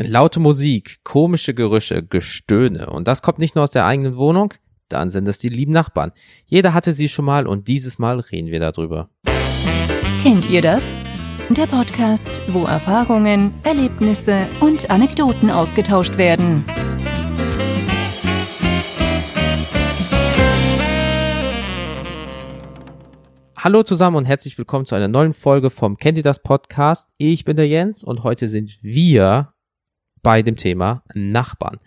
Laute Musik, komische Gerüche, Gestöhne. Und das kommt nicht nur aus der eigenen Wohnung, dann sind es die lieben Nachbarn. Jeder hatte sie schon mal und dieses Mal reden wir darüber. Kennt ihr das? Der Podcast, wo Erfahrungen, Erlebnisse und Anekdoten ausgetauscht werden. Hallo zusammen und herzlich willkommen zu einer neuen Folge vom Kennt ihr das Podcast? Ich bin der Jens und heute sind wir bei dem Thema Nachbarn.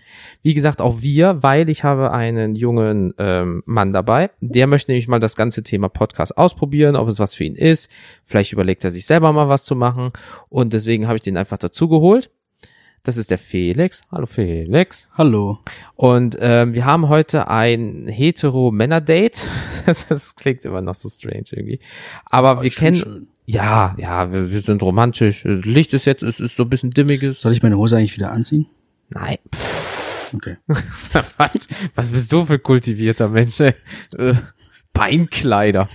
Wie gesagt, auch wir, weil ich habe einen jungen ähm, Mann dabei, der möchte nämlich mal das ganze Thema Podcast ausprobieren, ob es was für ihn ist. Vielleicht überlegt er sich selber mal was zu machen und deswegen habe ich den einfach dazu geholt. Das ist der Felix. Hallo Felix. Hallo. Und ähm, wir haben heute ein hetero-Männer-Date. Das, das klingt immer noch so strange irgendwie. Aber Oh, wir kennen. Ja, ja, wir, wir sind romantisch. Licht ist jetzt, es ist so ein bisschen dimmiges. Soll ich meine Hose eigentlich wieder anziehen? Nein. Okay. Was, was bist du für kultivierter Mensch, ey? Äh, Beinkleider.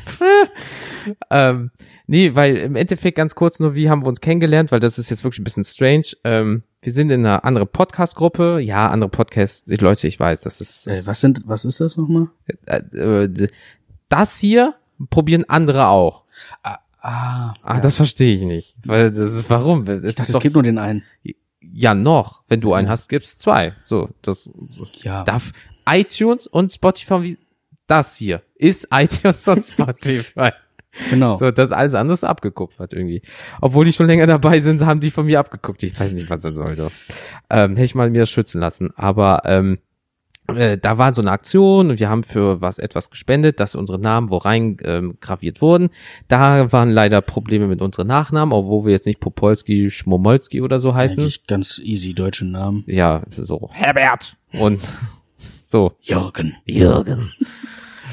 ähm, nee, weil im Endeffekt ganz kurz nur, wie haben wir uns kennengelernt, weil das ist jetzt wirklich ein bisschen strange. Ähm, wir sind in einer anderen Podcast-Gruppe. Ja, andere Podcast, Leute, ich weiß, das ist, Äh, was sind, was ist das nochmal? äh, äh, das hier probieren andere auch. Ah, Ah, ja. das verstehe ich nicht. Weil das ist warum? Das ich ist dachte, es gibt nur den einen. ja noch. Wenn du einen hast, gibt's zwei. So, das. Ja. darf iTunes und Spotify wie das hier ist iTunes und Spotify. Genau. So, das alles andere ist abgekupfert irgendwie. Obwohl die schon länger dabei sind, haben die von mir abgeguckt. Ich weiß nicht, was das sollte. Ähm, hätte ich mal mir das schützen lassen. Aber ähm, äh, da war so eine Aktion und wir haben für was etwas gespendet, dass unsere Namen wo rein ähm, graviert wurden. Da waren leider Probleme mit unseren Nachnamen, obwohl wir jetzt nicht Popolski, Schmomolski oder so heißen. Eigentlich ganz easy deutsche Namen. Ja, so Herbert und so Jürgen. Jürgen.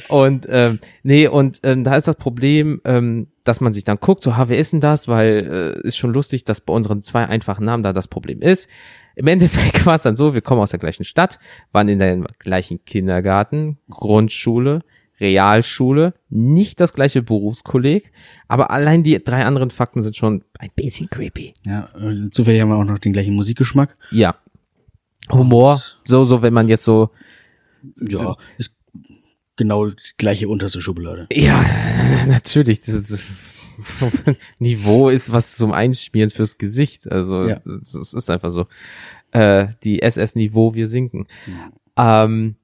Und ähm, nee, und ähm, da ist das Problem, ähm, dass man sich dann guckt, so, ha, wer ist denn das? Weil äh, ist schon lustig, dass bei unseren zwei einfachen Namen da das Problem ist. Im Endeffekt war es dann so, wir kommen aus der gleichen Stadt, waren in der gleichen Kindergarten, Grundschule, Realschule, nicht das gleiche Berufskolleg, aber allein die drei anderen Fakten sind schon ein bisschen creepy. Ja, äh, zufällig haben wir auch noch den gleichen Musikgeschmack. Ja. Humor, so, so, wenn man jetzt so Ja, ist genau die gleiche unterste Schublade. Ja, natürlich. Das ist, Niveau ist was zum Einschmieren fürs Gesicht. Also Ja. das ist einfach so. Äh, die SS-Niveau, wir sinken. Ähm,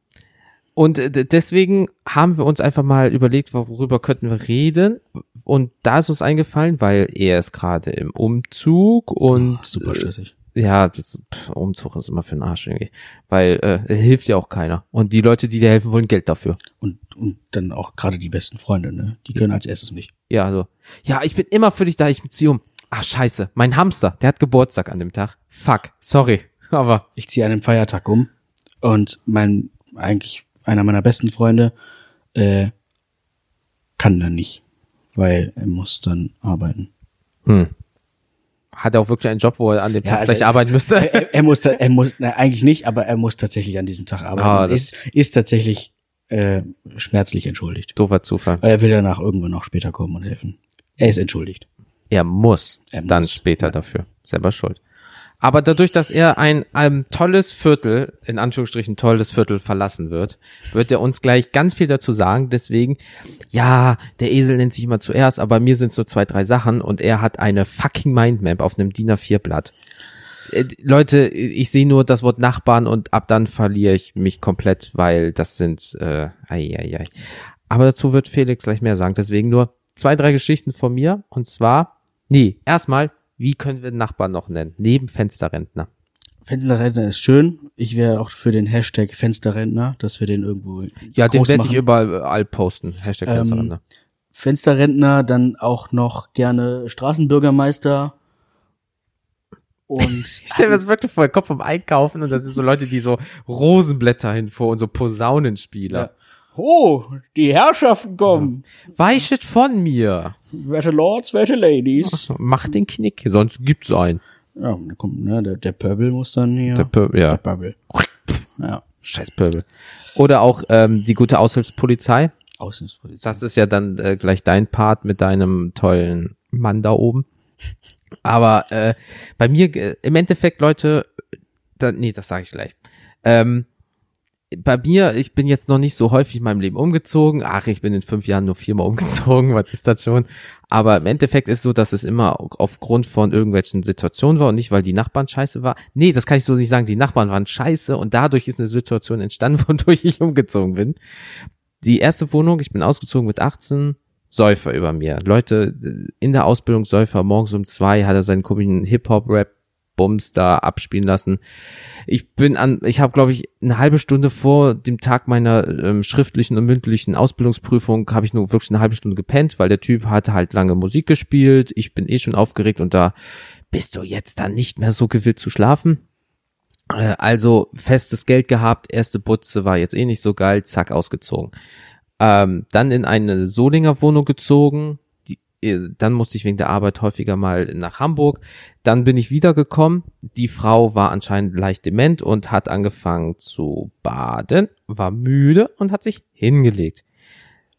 und deswegen haben wir uns einfach mal überlegt, worüber könnten wir reden. Und da ist uns eingefallen, weil er ist gerade im Umzug und Oh, super stressig. Ja, das, pff, Umzug ist immer für den Arsch irgendwie. Weil äh, hilft ja auch keiner. Und die Leute, die dir helfen, wollen Geld dafür. Und, und dann auch gerade die besten Freunde, ne? Die können als erstes nicht. Ja, also. Ja, ich bin immer für dich da, ich zieh um. Ach, scheiße. Mein Hamster, der hat Geburtstag an dem Tag. Fuck, sorry. Aber, Ich ziehe einen Feiertag um und mein, eigentlich einer meiner besten Freunde, äh, kann dann nicht, weil er muss dann arbeiten. hm. Hat er auch wirklich einen Job, wo er an dem Ja, Tag also- vielleicht arbeiten müsste? er, er muss, er muss, na, eigentlich nicht, aber er muss tatsächlich an diesem Tag arbeiten. Ah, ist, ist tatsächlich äh, schmerzlich entschuldigt. Doofer Zufall. Er will danach irgendwann noch später kommen und helfen. Er ist entschuldigt. Er muss Er dann muss, später ja. dafür. Selber schuld. Aber dadurch, dass er ein, ein tolles Viertel, in Anführungsstrichen tolles Viertel verlassen wird, wird er uns gleich ganz viel dazu sagen. Deswegen, ja, der Esel nennt sich immer zuerst, aber mir sind es nur zwei, drei Sachen und er hat eine fucking Mindmap auf einem DIN A4-Blatt. Äh, Leute, ich sehe nur das Wort Nachbarn und ab dann verliere ich mich komplett, weil das sind, äh, ei, ei, ei. Aber dazu wird Felix gleich mehr sagen. Deswegen nur zwei, drei Geschichten von mir. Und zwar, nee, erstmal, wie können wir den Nachbarn noch nennen? Neben Fensterrentner. Fensterrentner ist schön. Ich wäre auch für den Hashtag Fensterrentner, dass wir den irgendwo Ja, den werde ich überall posten. Hashtag Ähm, Fensterrentner. Fensterrentner, dann auch noch gerne Straßenbürgermeister und Ich stelle mir das wirklich vor, Kopf vom Einkaufen und das sind so Leute, die so Rosenblätter hinvor und so Posaunenspieler. Ja. Oh, die Herrschaften kommen. Weichet von mir. Werte Lords, werte Ladies. Mach den Knick, sonst gibt's einen. Ja, da kommt, ne, der, der Pöbel muss dann hier. Der Pö ja, Der Pöbel. Ja. scheiß Pöbel. Oder auch ähm, die gute Aushilfspolizei. Außenpolizei. Das ist ja dann äh, gleich dein Part mit deinem tollen Mann da oben. Aber äh, bei mir, äh, im Endeffekt, Leute, da, nee, das sage ich gleich. Ähm, bei mir, ich bin jetzt noch nicht so häufig in meinem Leben umgezogen. Ach, ich bin in fünf Jahren nur viermal umgezogen, was ist das schon? Aber im Endeffekt ist so, dass es immer aufgrund von irgendwelchen Situationen war und nicht, weil die Nachbarn scheiße war. Nee, das kann ich so nicht sagen. Die Nachbarn waren scheiße und dadurch ist eine Situation entstanden, wodurch ich umgezogen bin. Die erste Wohnung, ich bin ausgezogen mit 18, Säufer über mir. Leute in der Ausbildung Säufer, morgens um zwei hat er seinen komischen Hip-Hop-Rap Bums da abspielen lassen. Ich bin an, ich habe glaube ich eine halbe Stunde vor dem Tag meiner ähm, schriftlichen und mündlichen Ausbildungsprüfung habe ich nur wirklich eine halbe Stunde gepennt, weil der Typ hatte halt lange Musik gespielt. Ich bin eh schon aufgeregt und da bist du jetzt dann nicht mehr so gewillt zu schlafen. Äh, also festes Geld gehabt, erste Butze war jetzt eh nicht so geil, zack ausgezogen. Ähm, dann in eine Solinger Wohnung gezogen, dann musste ich wegen der Arbeit häufiger mal nach Hamburg. Dann bin ich wiedergekommen. Die Frau war anscheinend leicht dement und hat angefangen zu baden, war müde und hat sich hingelegt.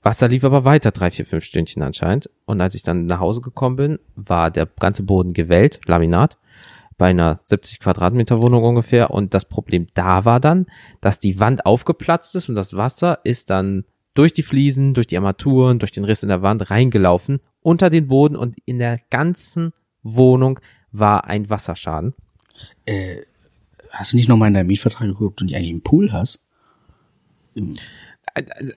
Wasser lief aber weiter, drei, vier, fünf Stündchen anscheinend. Und als ich dann nach Hause gekommen bin, war der ganze Boden gewellt, Laminat, bei einer 70 Quadratmeter Wohnung ungefähr. Und das Problem da war dann, dass die Wand aufgeplatzt ist und das Wasser ist dann durch die Fliesen, durch die Armaturen, durch den Riss in der Wand reingelaufen, unter den Boden und in der ganzen Wohnung war ein Wasserschaden. Äh, hast du nicht nochmal in deinem Mietvertrag geguckt, nicht eigentlich einen Pool hast?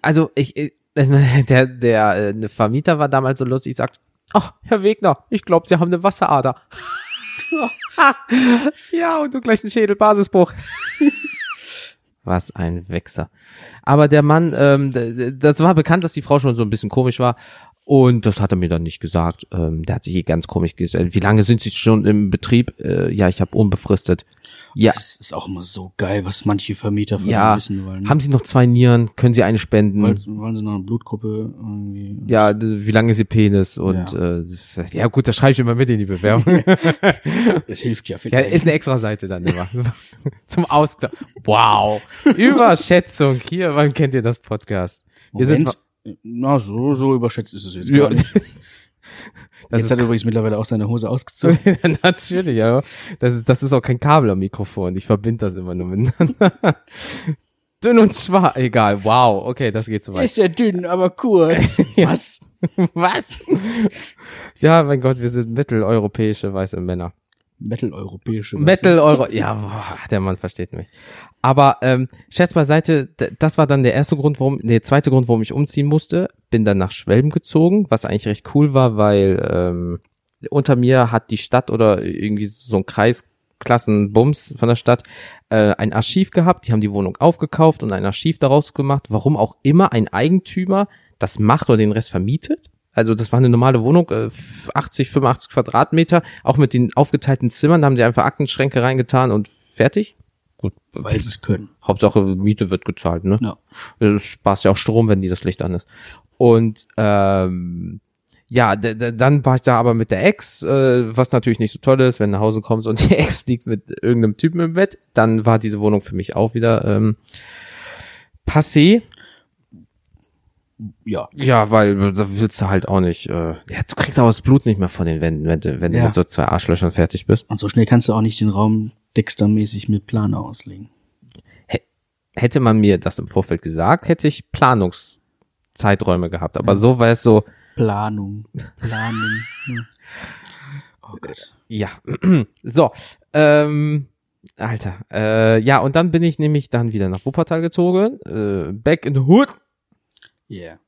Also ich, der, der äh, Vermieter war damals so lustig, sagt, ach, Herr Wegner, ich glaube, Sie haben eine Wasserader. ja, und du gleich einen Schädelbasisbruch. Was ein Wechser. Aber der Mann, ähm, das war bekannt, dass die Frau schon so ein bisschen komisch war. Und das hat er mir dann nicht gesagt. Ähm, der hat sich hier ganz komisch gestellt. Wie lange sind Sie schon im Betrieb? Äh, ja, ich habe unbefristet. Ja. Das ist auch immer so geil, was manche Vermieter von ja. wissen wollen. Haben Sie noch zwei Nieren? Können Sie eine spenden? wollen, wollen Sie noch eine Blutgruppe irgendwie? ja, wie lange ist Ihr Penis? Und Ja. äh, ja gut, das schreibe ich immer mit in die Bewerbung. Es hilft ja ja, ist eine extra Seite dann immer. Zum Ausgleich. Wow. Überschätzung. Hier, wann kennt ihr das Podcast? Wir sind Moment. Na, so, so überschätzt ist es jetzt Ja, gar nicht. das Jetzt ist hat er übrigens mittlerweile auch seine Hose ausgezogen. Natürlich, ja. Das ist, das ist auch kein Kabel am Mikrofon. Ich verbinde das immer nur miteinander. Dünn und schwach. Egal. Wow. Okay, das geht so weit. Ist ja dünn, aber kurz. Was? Was? Ja, mein Gott, wir sind mitteleuropäische weiße Männer. Metal-europäische. Metal-Euro. Ja, boah, der Mann versteht mich. Aber ähm, Scherz beiseite, das war dann der erste Grund, warum, der zweite Grund, warum ich umziehen musste. Bin dann nach Schwelm gezogen, was eigentlich recht cool war, weil ähm, unter mir hat die Stadt oder irgendwie so ein Kreisklassenbums von der Stadt äh, ein Archiv gehabt. Die haben die Wohnung aufgekauft und ein Archiv daraus gemacht. Warum auch immer ein Eigentümer das macht oder den Rest vermietet. Also das war eine normale Wohnung, äh, 80, 85 Quadratmeter, auch mit den aufgeteilten Zimmern, da haben sie einfach Aktenschränke reingetan und fertig. Gut, Weil sie es können. Hauptsache Miete wird gezahlt, ne? Ja. Es sparst ja auch Strom, wenn die das Licht an ist. Und ähm, ja, dann war ich da aber mit der Ex, äh, was natürlich nicht so toll ist, wenn du nach Hause kommst und die Ex liegt mit irgendeinem Typen im Bett, dann war diese Wohnung für mich auch wieder ähm, passé. Ja. Ja, weil äh, da willst du halt auch nicht, äh, ja, du kriegst auch das Blut nicht mehr von den Wänden, wenn du, wenn du Ja. mit so zwei Arschlöchern fertig bist. Und so schnell kannst du auch nicht den Raum Dexter-mäßig mit Plan auslegen. Hätte man mir das im Vorfeld gesagt, hätte ich Planungszeiträume gehabt. Aber so war es so, Planung. Planung. Hm. Oh Gott. ja. so, ähm, Alter, äh, ja, und dann bin ich nämlich dann wieder nach Wuppertal gezogen, äh, back in the hood, Yeah.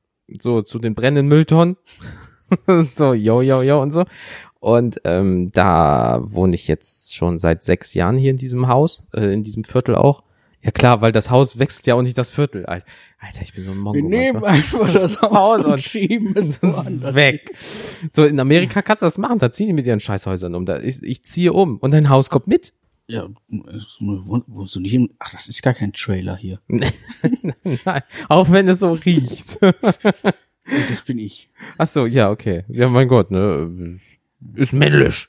so zu den brennenden Mülltonnen. so, yo, yo, yo und so. Und ähm, da wohne ich jetzt schon seit sechs Jahren hier in diesem Haus, äh, in diesem Viertel auch. Ja klar, weil das Haus wechselt ja auch nicht das Viertel. Alter, ich bin so ein Mongo. Wir nehmen manchmal. einfach das Haus und- und schieben es weg. So, in Amerika kannst du das machen, da ziehen die mit ihren Scheißhäusern um. Da, ich, ich ziehe um und dein Haus kommt mit. Ja, wohnst du nicht im, ach, das ist gar kein Trailer hier. Nein, auch wenn es so riecht. Das bin ich. Ach so, ja, okay. Ja, mein Gott, ne? Ist männlich.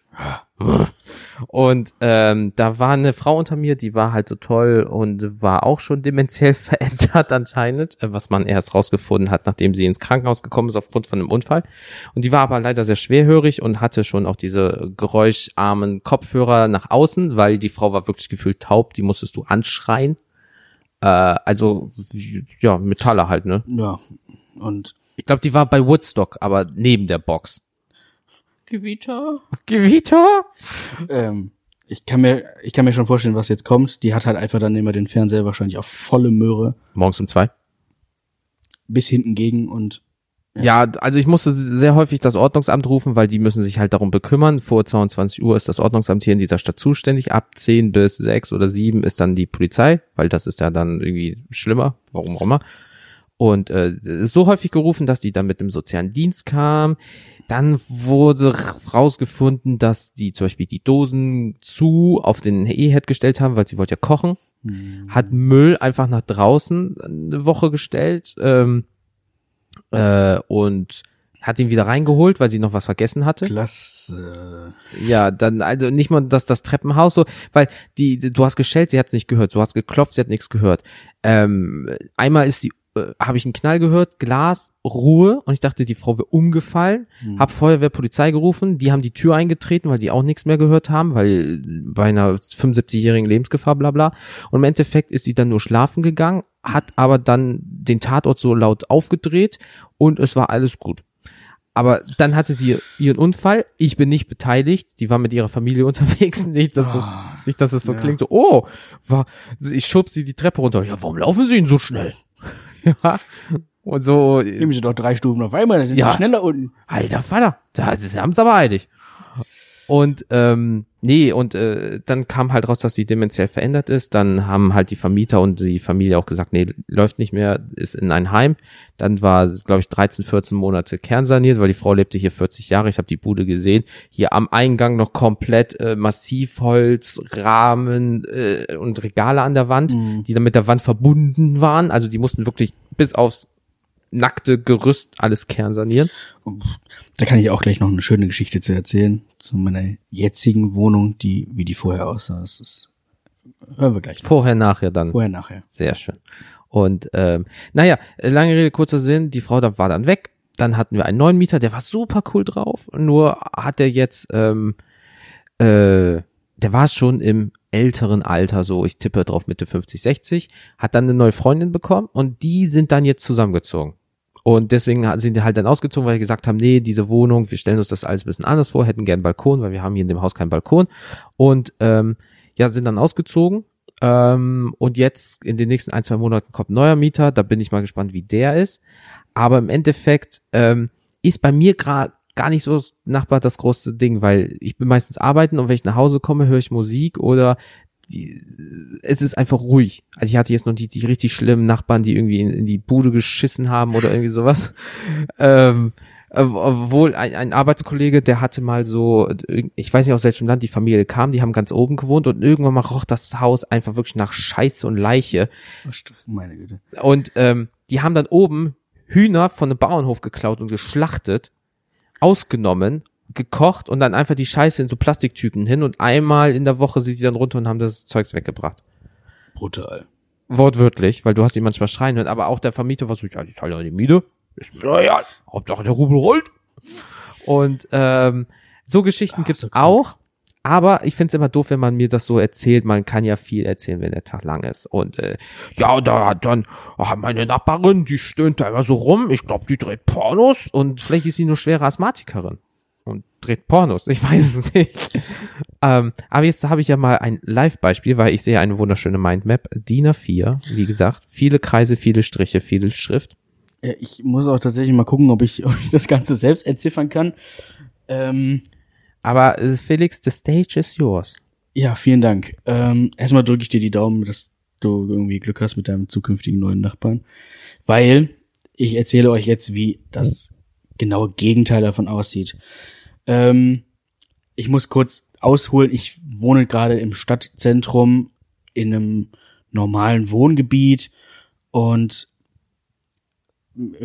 Und ähm, da war eine Frau unter mir, die war halt so toll und war auch schon dementiell verändert anscheinend, äh, was man erst rausgefunden hat, nachdem sie ins Krankenhaus gekommen ist aufgrund von einem Unfall. Und die war aber leider sehr schwerhörig und hatte schon auch diese geräuscharmen Kopfhörer nach außen, weil die Frau war wirklich gefühlt taub, die musstest du anschreien. Äh, also ja, Metalle halt, ne? Ja. Und Ich glaube, die war bei Woodstock, aber neben der Box. Gewitter. Gewitter? Ähm, ich kann mir, ich kann mir schon vorstellen, was jetzt kommt. Die hat halt einfach dann immer den Fernseher wahrscheinlich auf volle Möhre Morgens um zwei. bis hinten gegen und Ja, also ich musste sehr häufig das Ordnungsamt rufen, weil die müssen sich halt darum bekümmern. Vor 22 Uhr ist das Ordnungsamt hier in dieser Stadt zuständig. Ab 10 bis 6 oder 7 ist dann die Polizei, weil das ist ja dann irgendwie schlimmer, warum auch immer. Und äh, so häufig gerufen, dass die dann mit dem sozialen Dienst kam. Dann wurde rausgefunden, dass die zum Beispiel die Dosen zu auf den E-Head gestellt haben, weil sie wollte ja kochen. Hat Müll einfach nach draußen eine Woche gestellt. Ähm, äh, und hat ihn wieder reingeholt, weil sie noch was vergessen hatte. klasse. Ja, dann also nicht mal das das Treppenhaus so, weil die du hast geschellt, sie hat es nicht gehört, du hast geklopft, sie hat nichts gehört. Ähm, einmal ist sie äh, habe ich einen Knall gehört, Glas, Ruhe und ich dachte, die Frau wäre umgefallen. Hab Feuerwehr, Polizei gerufen, die haben die Tür eingetreten, weil die auch nichts mehr gehört haben, weil bei einer 75-jährigen Lebensgefahr, bla bla. Und im Endeffekt ist sie dann nur schlafen gegangen, hat aber dann den Tatort so laut aufgedreht und es war alles gut. Aber dann hatte sie ihren Unfall. Ich bin nicht beteiligt. Die war mit ihrer Familie unterwegs. Nicht, dass das, nicht, dass es so ja. klingt. So, oh, war, ich schub sie die Treppe runter. Ja, warum laufen sie denn so schnell? Ja. Und so, Nehmen Sie doch drei Stufen auf einmal, dann sind Ja. Sie schneller unten. alter Vater, da sie haben es aber eilig. Und ähm, nee, und äh, dann kam halt raus, dass die dementiell verändert ist. Dann haben halt die Vermieter und die Familie auch gesagt, nee, läuft nicht mehr, ist in ein Heim. Dann war, glaube ich, 13, 14 Monate kernsaniert, weil die Frau lebte hier 40 Jahre. Ich habe die Bude gesehen. Hier am Eingang noch komplett äh, Massivholz, Rahmen äh, und Regale an der Wand, die dann mit der Wand verbunden waren. Also die mussten wirklich bis aufs nackte Gerüst alles kernsanieren. Da kann ich auch gleich noch eine schöne Geschichte zu erzählen zu meiner jetzigen Wohnung, die wie die vorher aussah. Das ist hören wir gleich. noch. Vorher, nachher dann. Vorher, nachher. Sehr schön. Und ähm, naja, lange Rede, kurzer Sinn, die Frau da war dann weg. Dann hatten wir einen neuen Mieter, der war super cool drauf. Nur hat er jetzt, ähm, äh, der war schon im älteren Alter, so ich tippe drauf Mitte 50, 60, hat dann eine neue Freundin bekommen und die sind dann jetzt zusammengezogen. Und deswegen sind die halt dann ausgezogen, weil die gesagt haben, nee, diese Wohnung, wir stellen uns das alles ein bisschen anders vor, hätten gern Balkon, weil wir haben hier in dem Haus keinen Balkon. Und ähm, ja, sind dann ausgezogen. Ähm, und jetzt in den nächsten ein, zwei Monaten kommt neuer Mieter. Da bin ich mal gespannt, wie der ist. Aber im Endeffekt ähm, ist bei mir gerade gar nicht so Nachbar das große Ding, weil ich bin meistens arbeiten und wenn ich nach Hause komme, höre ich Musik oder die, es ist einfach ruhig. Also ich hatte jetzt noch die, die richtig schlimmen Nachbarn, die irgendwie in, in die Bude geschissen haben oder irgendwie sowas. Ähm, obwohl ein, ein Arbeitskollege, der hatte mal so, ich weiß nicht aus welchem Land die Familie kam, die haben ganz oben gewohnt und irgendwann mal roch das Haus einfach wirklich nach Scheiße und Leiche. Meine Güte. Und ähm, die haben dann oben Hühner von einem Bauernhof geklaut und geschlachtet, ausgenommen, gekocht und dann einfach die Scheiße in so Plastiktüten hin und einmal in der Woche sind die dann runter und haben das Zeugs weggebracht. Brutal. Wortwörtlich, weil du hast die manchmal schreien hören, aber auch der Vermieter war so, ja, die zahlen ja die Miete. Ist mir doch egal. Hauptsache der Rubel rollt. Und ähm, so Geschichten Ach, gibt's so auch. Aber ich find's immer doof, wenn man mir das so erzählt. Man kann ja viel erzählen, wenn der Tag lang ist. Und äh, ja, da hat dann ah, meine Nachbarin, die stöhnt da immer so rum. Ich glaube, die dreht Pornos und vielleicht ist sie nur schwere Asthmatikerin und dreht Pornos. Ich weiß es nicht. ähm, aber jetzt habe ich ja mal ein Live-Beispiel, weil ich sehe eine wunderschöne Mindmap. DIN A4, wie gesagt, viele Kreise, viele Striche, viele Schrift. Ja, ich muss auch tatsächlich mal gucken, ob ich, ob ich das Ganze selbst entziffern kann. Ähm, Aber äh, Felix, the stage is yours. ja, vielen Dank. Ähm, erstmal drücke ich dir die Daumen, dass du irgendwie Glück hast mit deinem zukünftigen neuen Nachbarn. Weil ich erzähle euch jetzt, wie das genaue Gegenteil davon aussieht. Ähm, ich muss kurz ausholen. Ich wohne gerade im Stadtzentrum in einem normalen Wohngebiet und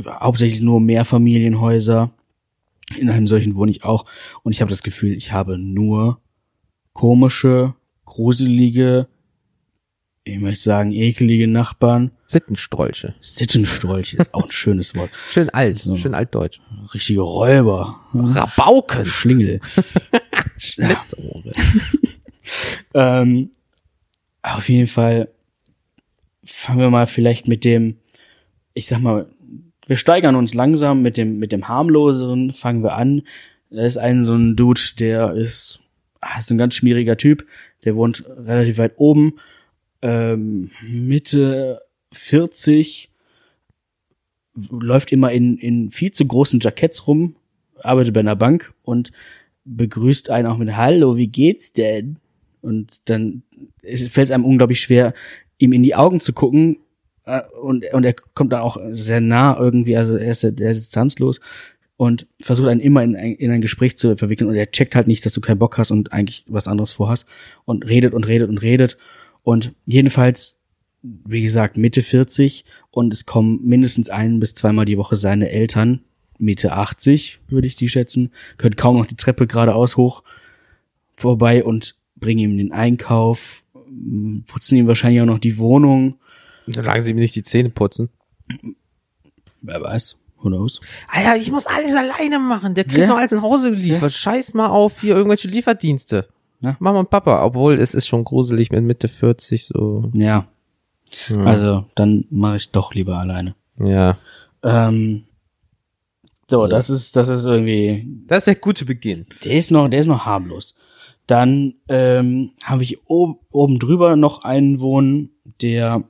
hauptsächlich nur Mehrfamilienhäuser. In einem solchen wohne ich auch und ich habe das Gefühl, ich habe nur komische, gruselige, ich möchte sagen, ekelige Nachbarn. Sittenstrolche. Sittenstrolche ist auch ein schönes Wort. Schön alt, So. schön altdeutsch. Richtige Räuber. Rabauken. Schlingel. Schlitzohre. Ähm, auf jeden Fall fangen wir mal vielleicht mit dem, ich sag mal, wir steigern uns langsam mit dem, mit dem harmloseren, fangen wir an. Da ist ein so ein Dude, der ist, ah, ist ein ganz schmieriger Typ, der wohnt relativ weit oben, ähm, Mitte 40, läuft immer in, in viel zu großen Jacketts rum, arbeitet bei einer Bank und begrüßt einen auch mit Hallo, wie geht's denn? Und dann fällt es einem unglaublich schwer, ihm in die Augen zu gucken. äh, Und, und er kommt dann auch sehr nah irgendwie, also er ist, sehr- der ist distanzlos und versucht einen immer in ein, in ein Gespräch zu verwickeln und er checkt halt nicht, dass du keinen Bock hast und eigentlich was anderes vorhast und redet und redet und redet und jedenfalls, wie gesagt, Mitte 40 und es kommen mindestens ein bis zweimal die Woche seine Eltern, Mitte 80 würde ich die schätzen, können kaum noch die Treppe geradeaus hoch vorbei und bringen ihm den Einkauf, putzen ihm wahrscheinlich auch noch die Wohnung. Solange sie mir nicht die Zähne putzen. Wer weiß, who knows. Alter, ich muss alles alleine machen. Der kriegt Ja. noch alles nach Hause geliefert. Scheiß mal auf hier irgendwelche Lieferdienste. Ja. Mama und Papa. Obwohl, es ist schon gruselig mit Mitte 40 so. Ja, also dann mache ich doch lieber alleine. Ja. Ähm, so, das ist, das ist irgendwie, Das ist der gute Beginn. der ist noch, der ist noch harmlos. Dann ähm, habe ich oben, oben drüber noch einen wohnen, der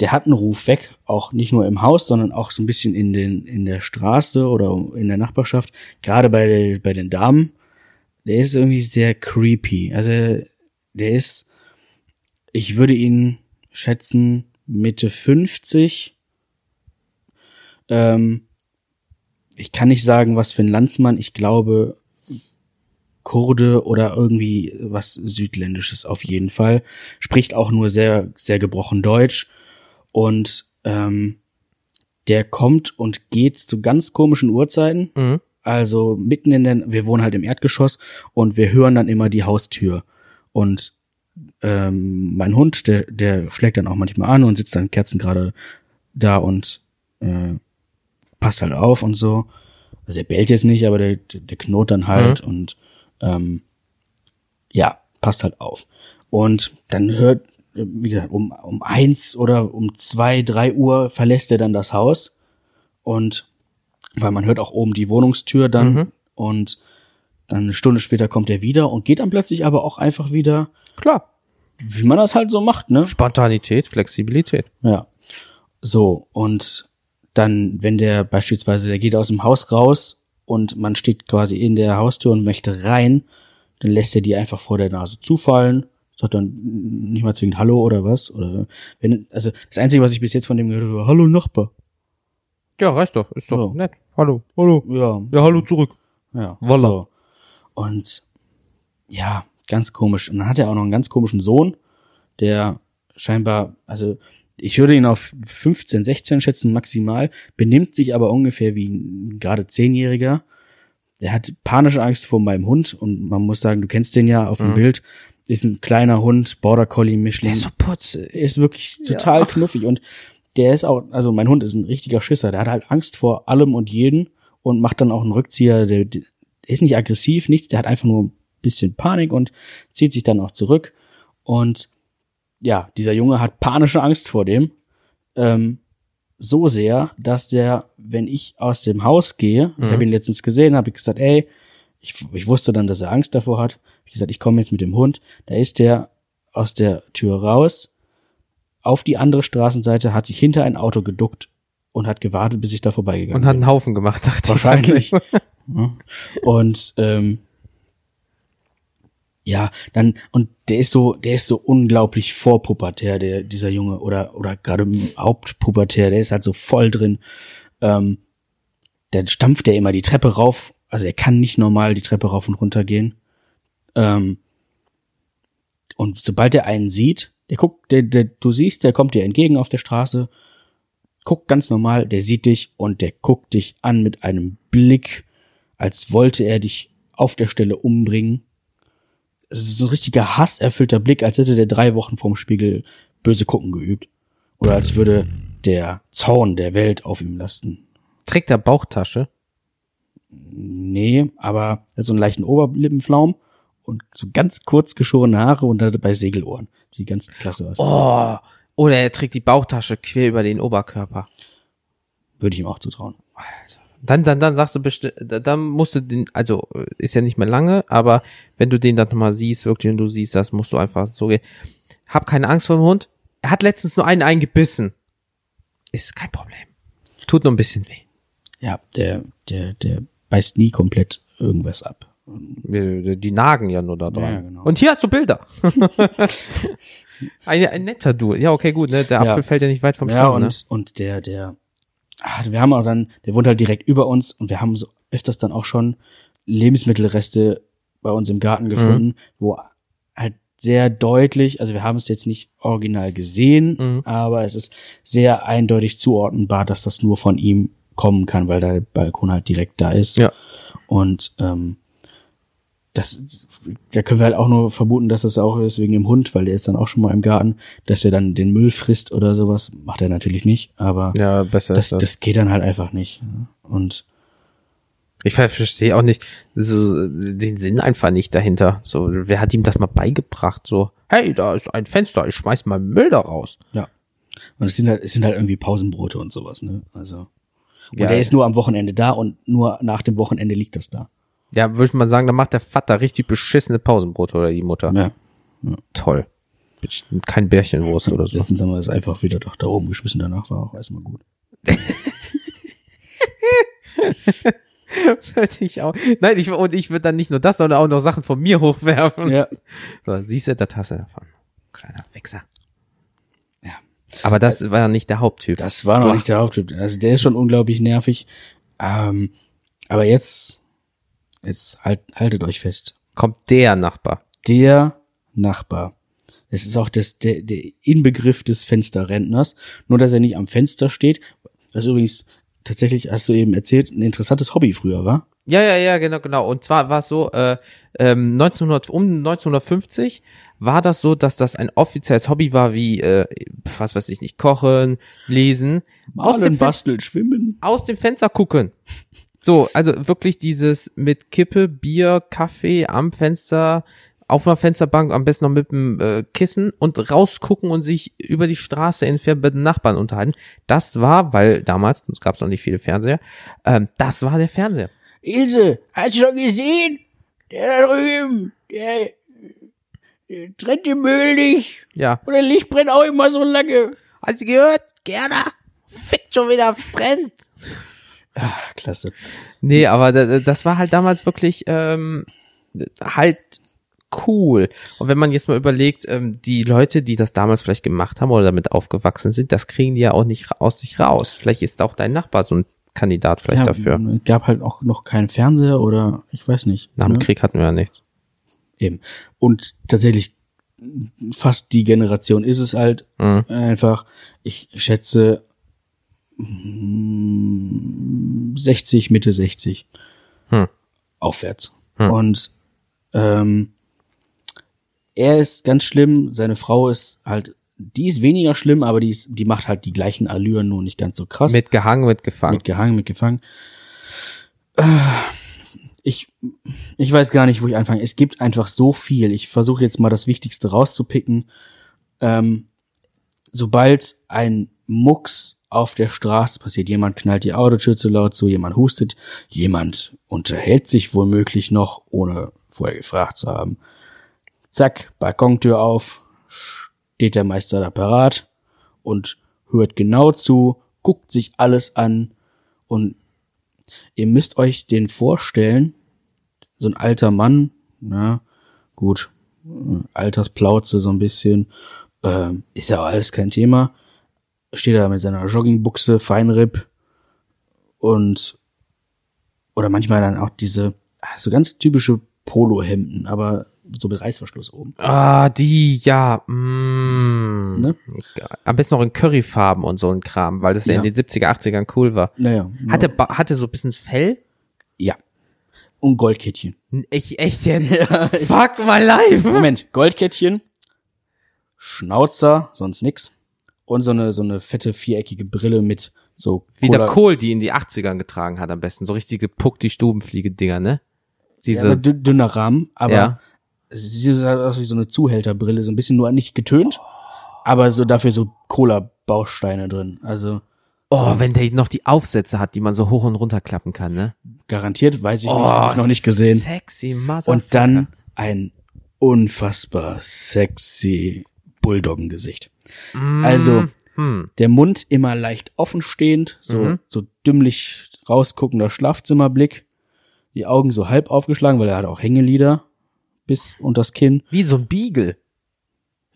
der hat einen Ruf weg, auch nicht nur im Haus, sondern auch so ein bisschen in den in der Straße oder in der Nachbarschaft. Gerade bei bei den Damen, der ist irgendwie sehr creepy. Also der ist, ich würde ihn schätzen Mitte 50. Ähm, ich kann nicht sagen, was für ein Landsmann. Ich glaube Kurde oder irgendwie was Südländisches auf jeden Fall. Spricht auch nur sehr, sehr gebrochen Deutsch. Und ähm, der kommt und geht zu ganz komischen Uhrzeiten. Mhm. Also mitten in den, wir wohnen halt im Erdgeschoss und wir hören dann immer die Haustür. Und ähm, mein Hund, der, der schlägt dann auch manchmal an und sitzt dann kerzengerade da und äh, passt halt auf und so. Also der bellt jetzt nicht, aber der, der knurrt dann halt und ähm, ja, passt halt auf. Und dann hört, wie gesagt, um, um eins oder um zwei, drei Uhr verlässt er dann das Haus und weil man hört auch oben die Wohnungstür dann und dann eine Stunde später kommt er wieder und geht dann plötzlich aber auch einfach wieder, Klar. wie man das halt so macht, ne? Spontanität, Flexibilität. Ja. So, und dann, wenn der beispielsweise, der geht aus dem Haus raus und man steht quasi in der Haustür und möchte rein, dann lässt er die einfach vor der Nase zufallen, sagt dann nicht mal zwingend Hallo oder was, oder wenn, also das Einzige, was ich bis jetzt von dem gehört habe, Hallo Nachbar. Ja, reicht doch. Ist doch Ja. nett. Hallo. Hallo. Ja, Ja, hallo zurück. Ja, Voila. so. Und ja, ganz komisch. Und dann hat er auch noch einen ganz komischen Sohn, der scheinbar, also ich würde ihn auf 15, 16 schätzen maximal, benimmt sich aber ungefähr wie ein gerade Zehnjähriger. Der hat panische Angst vor meinem Hund und man muss sagen, du kennst den ja auf dem Bild. Ist ein kleiner Hund, Border Collie Mischling. Der ist so putzig. Er ist wirklich total knuffig und der ist auch, also mein Hund ist ein richtiger Schisser, der hat halt Angst vor allem und jeden und macht dann auch einen Rückzieher, der, der ist nicht aggressiv, nichts, der hat einfach nur ein bisschen Panik und zieht sich dann auch zurück und ja, dieser Junge hat panische Angst vor dem, ähm, so sehr, dass der, wenn ich aus dem Haus gehe, ich habe ihn letztens gesehen, habe ich gesagt, ey, ich, ich wusste dann, dass er Angst davor hat. Ich gesagt, ich komme jetzt mit dem Hund. Da ist der aus der Tür raus, auf die andere Straßenseite, hat sich hinter ein Auto geduckt und hat gewartet, bis ich da vorbeigegangen Und hat bin. einen Haufen gemacht, dachte ich. Wahrscheinlich. Und ähm, ja, dann und der ist so, der ist so unglaublich vorpubertär, der dieser Junge oder oder gerade hauptpubertär, der ist halt so voll drin. Ähm, dann stampft er immer die Treppe rauf, also er kann nicht normal die Treppe rauf und runter gehen. Ähm, und sobald er einen sieht, der guckt, der, der, du siehst, der kommt dir entgegen auf der Straße, guckt ganz normal, der sieht dich und der guckt dich an mit einem Blick, als wollte er dich auf der Stelle umbringen. es ist so ein richtiger hasserfüllter Blick, als hätte der drei Wochen vorm Spiegel böse gucken geübt. Oder als würde der Zorn der Welt auf ihm lasten. Trägt er Bauchtasche? Nee, aber er hat so einen leichten Oberlippenflaum und so ganz kurz geschorene Haare und dabei Segelohren. Sieht ganz klasse aus. Oh, oder er trägt die Bauchtasche quer über den Oberkörper. Würde ich ihm auch zutrauen. Dann, dann, dann sagst du bestimmt, dann musst du den, also ist ja nicht mehr lange, aber wenn du den dann nochmal siehst, wirklich, und du siehst das, musst du einfach so gehen. Hab keine Angst vor dem Hund. Er hat letztens nur einen eingebissen. Ist kein Problem. Tut nur ein bisschen weh. Ja, der, der, der beißt nie komplett irgendwas ab. Die, nagen ja nur da dran. Ja, genau. Und hier hast du Bilder. ein, ein netter Du. Ja, okay, gut, ne? Der Ja. Apfel fällt ja nicht weit vom Ja, Stamm, und, ne? und der, der, ah, wir haben auch dann, der wohnt halt direkt über uns und wir haben so öfters dann auch schon Lebensmittelreste bei uns im Garten gefunden, wo halt sehr deutlich, also wir haben es jetzt nicht original gesehen, Mhm. aber es ist sehr eindeutig zuordnenbar, dass das nur von ihm kommen kann, weil der Balkon halt direkt da ist. Ja. Und ähm, das, da können wir halt auch nur vermuten, dass das auch ist wegen dem Hund, weil der ist dann auch schon mal im Garten, dass er dann den Müll frisst oder sowas. Macht er natürlich nicht, aber Ja, besser das, das. das geht dann halt einfach nicht. Und Ich ver- verstehe auch nicht so den Sinn einfach nicht dahinter. So, wer hat ihm das mal beigebracht? So, hey, da ist ein Fenster, ich schmeiß mal Müll da raus. ja. Und es sind halt, es sind halt irgendwie Pausenbrote und sowas, ne? Also. Und Ja, der ja. ist nur am Wochenende da und nur nach dem Wochenende liegt das da. Ja, würde ich mal sagen, da macht der Vater richtig beschissene Pausenbrote oder die Mutter. Ja. Toll. Bestimmt Kein Bärchenwurst oder so. Letztens haben wir es einfach wieder doch da oben geschmissen, danach war auch erstmal gut. Würde ich auch. Nein, ich, und ich würde dann nicht nur das, sondern auch noch Sachen von mir hochwerfen. Ja. So, siehst du, hast du davon. Kleiner Wichser. Ja. Aber das war ja nicht der Haupttyp. Das war noch Boah. nicht der Haupttyp. Also der ist schon unglaublich nervig. Ähm, aber jetzt, jetzt halt, haltet euch fest. Kommt der Nachbar. Der Nachbar. Das ist auch das, der, der Inbegriff des Fensterrentners. Nur, dass er nicht am Fenster steht. Was übrigens tatsächlich, hast du eben erzählt, ein interessantes Hobby früher war. Ja, ja, ja, genau, genau. Und zwar war es so, äh, ähm, 1900, um 1950 war das so, dass das ein offizielles Hobby war, wie, äh, was weiß ich nicht, kochen, lesen, Fen basteln, schwimmen. aus dem Fenster gucken. So, also wirklich dieses mit Kippe, Bier, Kaffee am Fenster, auf einer Fensterbank, am besten noch mit dem äh, Kissen und rausgucken und sich über die Straße entfernt mit den Nachbarn unterhalten. Das war, weil damals, es gab noch nicht viele Fernseher, ähm, das war der Fernseher. Ilse, hast du schon gesehen? Der da drüben, der, der trennt den Müll nicht. Ja. Und der Licht brennt auch immer so lange. Hast du gehört? Gerda fickt schon wieder fremd. Ah, klasse. Nee, aber da- das war halt damals wirklich ähm, halt cool. Und wenn man jetzt mal überlegt, ähm, die Leute, die das damals vielleicht gemacht haben oder damit aufgewachsen sind, das kriegen die ja auch nicht aus sich raus. Vielleicht ist auch dein Nachbar so ein Kandidat vielleicht dafür. Es gab halt auch noch keinen Fernseher oder ich weiß nicht. Nach dem ne? Krieg hatten wir ja nichts. Eben. Und tatsächlich fast die Generation ist es halt Mhm. einfach, ich schätze 60, Mitte 60 Hm. aufwärts. Hm. Und ähm, er ist ganz schlimm, seine Frau ist halt, die ist weniger schlimm, aber die, ist, die macht halt die gleichen Allüren, nur nicht ganz so krass. Mitgehangen, mitgefangen. Mit gehangen, mit gefangen. Äh, Ich, ich weiß gar nicht, wo ich anfange. Es gibt einfach so viel. Ich versuche jetzt mal das Wichtigste rauszupicken. Ähm, sobald ein Mucks auf der Straße passiert, jemand knallt die Autotür zu laut zu, jemand hustet, jemand unterhält sich womöglich noch, ohne vorher gefragt zu haben. Zack, Balkontür auf, steht der Meister da parat und hört genau zu, guckt sich alles an und ihr müsst euch den vorstellen, so ein alter Mann, na gut, Altersplauze so ein bisschen, ähm, ist ja alles kein Thema, steht da mit seiner Joggingbuchse, Feinripp und oder manchmal dann auch diese ah, so ganz typische Polohemden, aber so mit Reißverschluss oben. Ah, die, ja. Mm. Ne? Am besten noch in Curryfarben und so ein Kram, weil das ja, Ja. in den 70er, 80ern cool war. Naja. Hatte, ba- hatte so ein bisschen Fell? ja. Und Goldkettchen. Ich echt jetzt? Fuck my life. Moment, Goldkettchen, Schnauzer, sonst nix. Und so eine, so eine fette viereckige Brille mit so Wie der Cola- Kohl, die in die 80ern getragen hat am besten. So richtige Puck die Stubenfliege-Dinger, ne? Ja, Diese, dü- dünner Rahmen, aber Ja. sie halt aus wie so eine Zuhälterbrille, so ein bisschen nur nicht getönt, aber so dafür so Cola-Bausteine drin. Also oh, wenn der noch die Aufsätze hat, die man so hoch und runter klappen kann, ne? garantiert, weiß ich nicht, oh, hab ich noch nicht gesehen. Sexy Motherfucker. Und dann ein unfassbar sexy Also hm. der Mund immer leicht offenstehend, so, Mhm. so dümmlich rausguckender Schlafzimmerblick, die Augen so halb aufgeschlagen, weil er hat auch Hängelider bis unters Kinn. Wie so ein Beagle.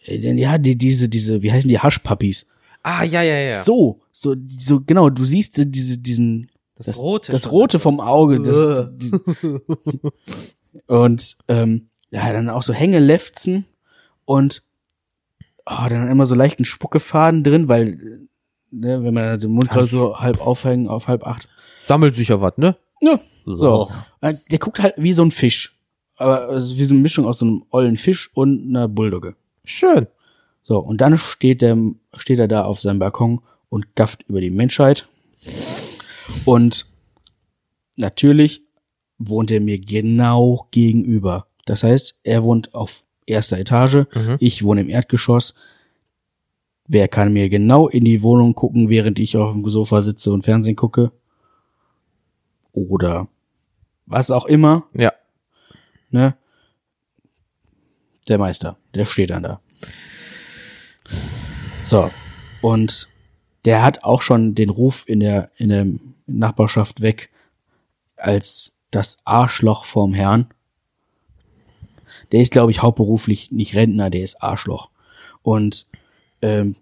Äh, Ja, die, diese, diese, wie heißen die Haschpuppies? Ah, ja, ja, ja. So, so, so, genau, du siehst diese, diesen, Das Rote das. Rote vom Auge, das, die, und, ähm, ja, dann auch so Hängelefzen und, oh, dann immer so leichten Spuckefaden drin, weil, äh, ne, wenn man den Mund gerade so halb aufhängen auf halb acht. Sammelt sich ja was, ne? Ja, so. Äh, Der guckt halt wie so ein Fisch. Aber also wie so eine Mischung aus so einem ollen Fisch und einer Bulldogge. Schön. So, und dann steht, der, steht er da auf seinem Balkon und gafft über die Menschheit. Und natürlich wohnt er mir genau gegenüber. Das heißt, er wohnt auf erster Etage, ich wohne im Erdgeschoss. Wer kann mir genau in die Wohnung gucken, während ich auf dem Sofa sitze und Fernsehen gucke? Oder was auch immer, Ja. ne? Der Meister, der steht dann da. So. Und der hat auch schon den Ruf in der, in der Nachbarschaft weg als das Arschloch vorm Herrn. Der ist, glaube ich, hauptberuflich nicht Rentner, der ist Arschloch. Und ähm,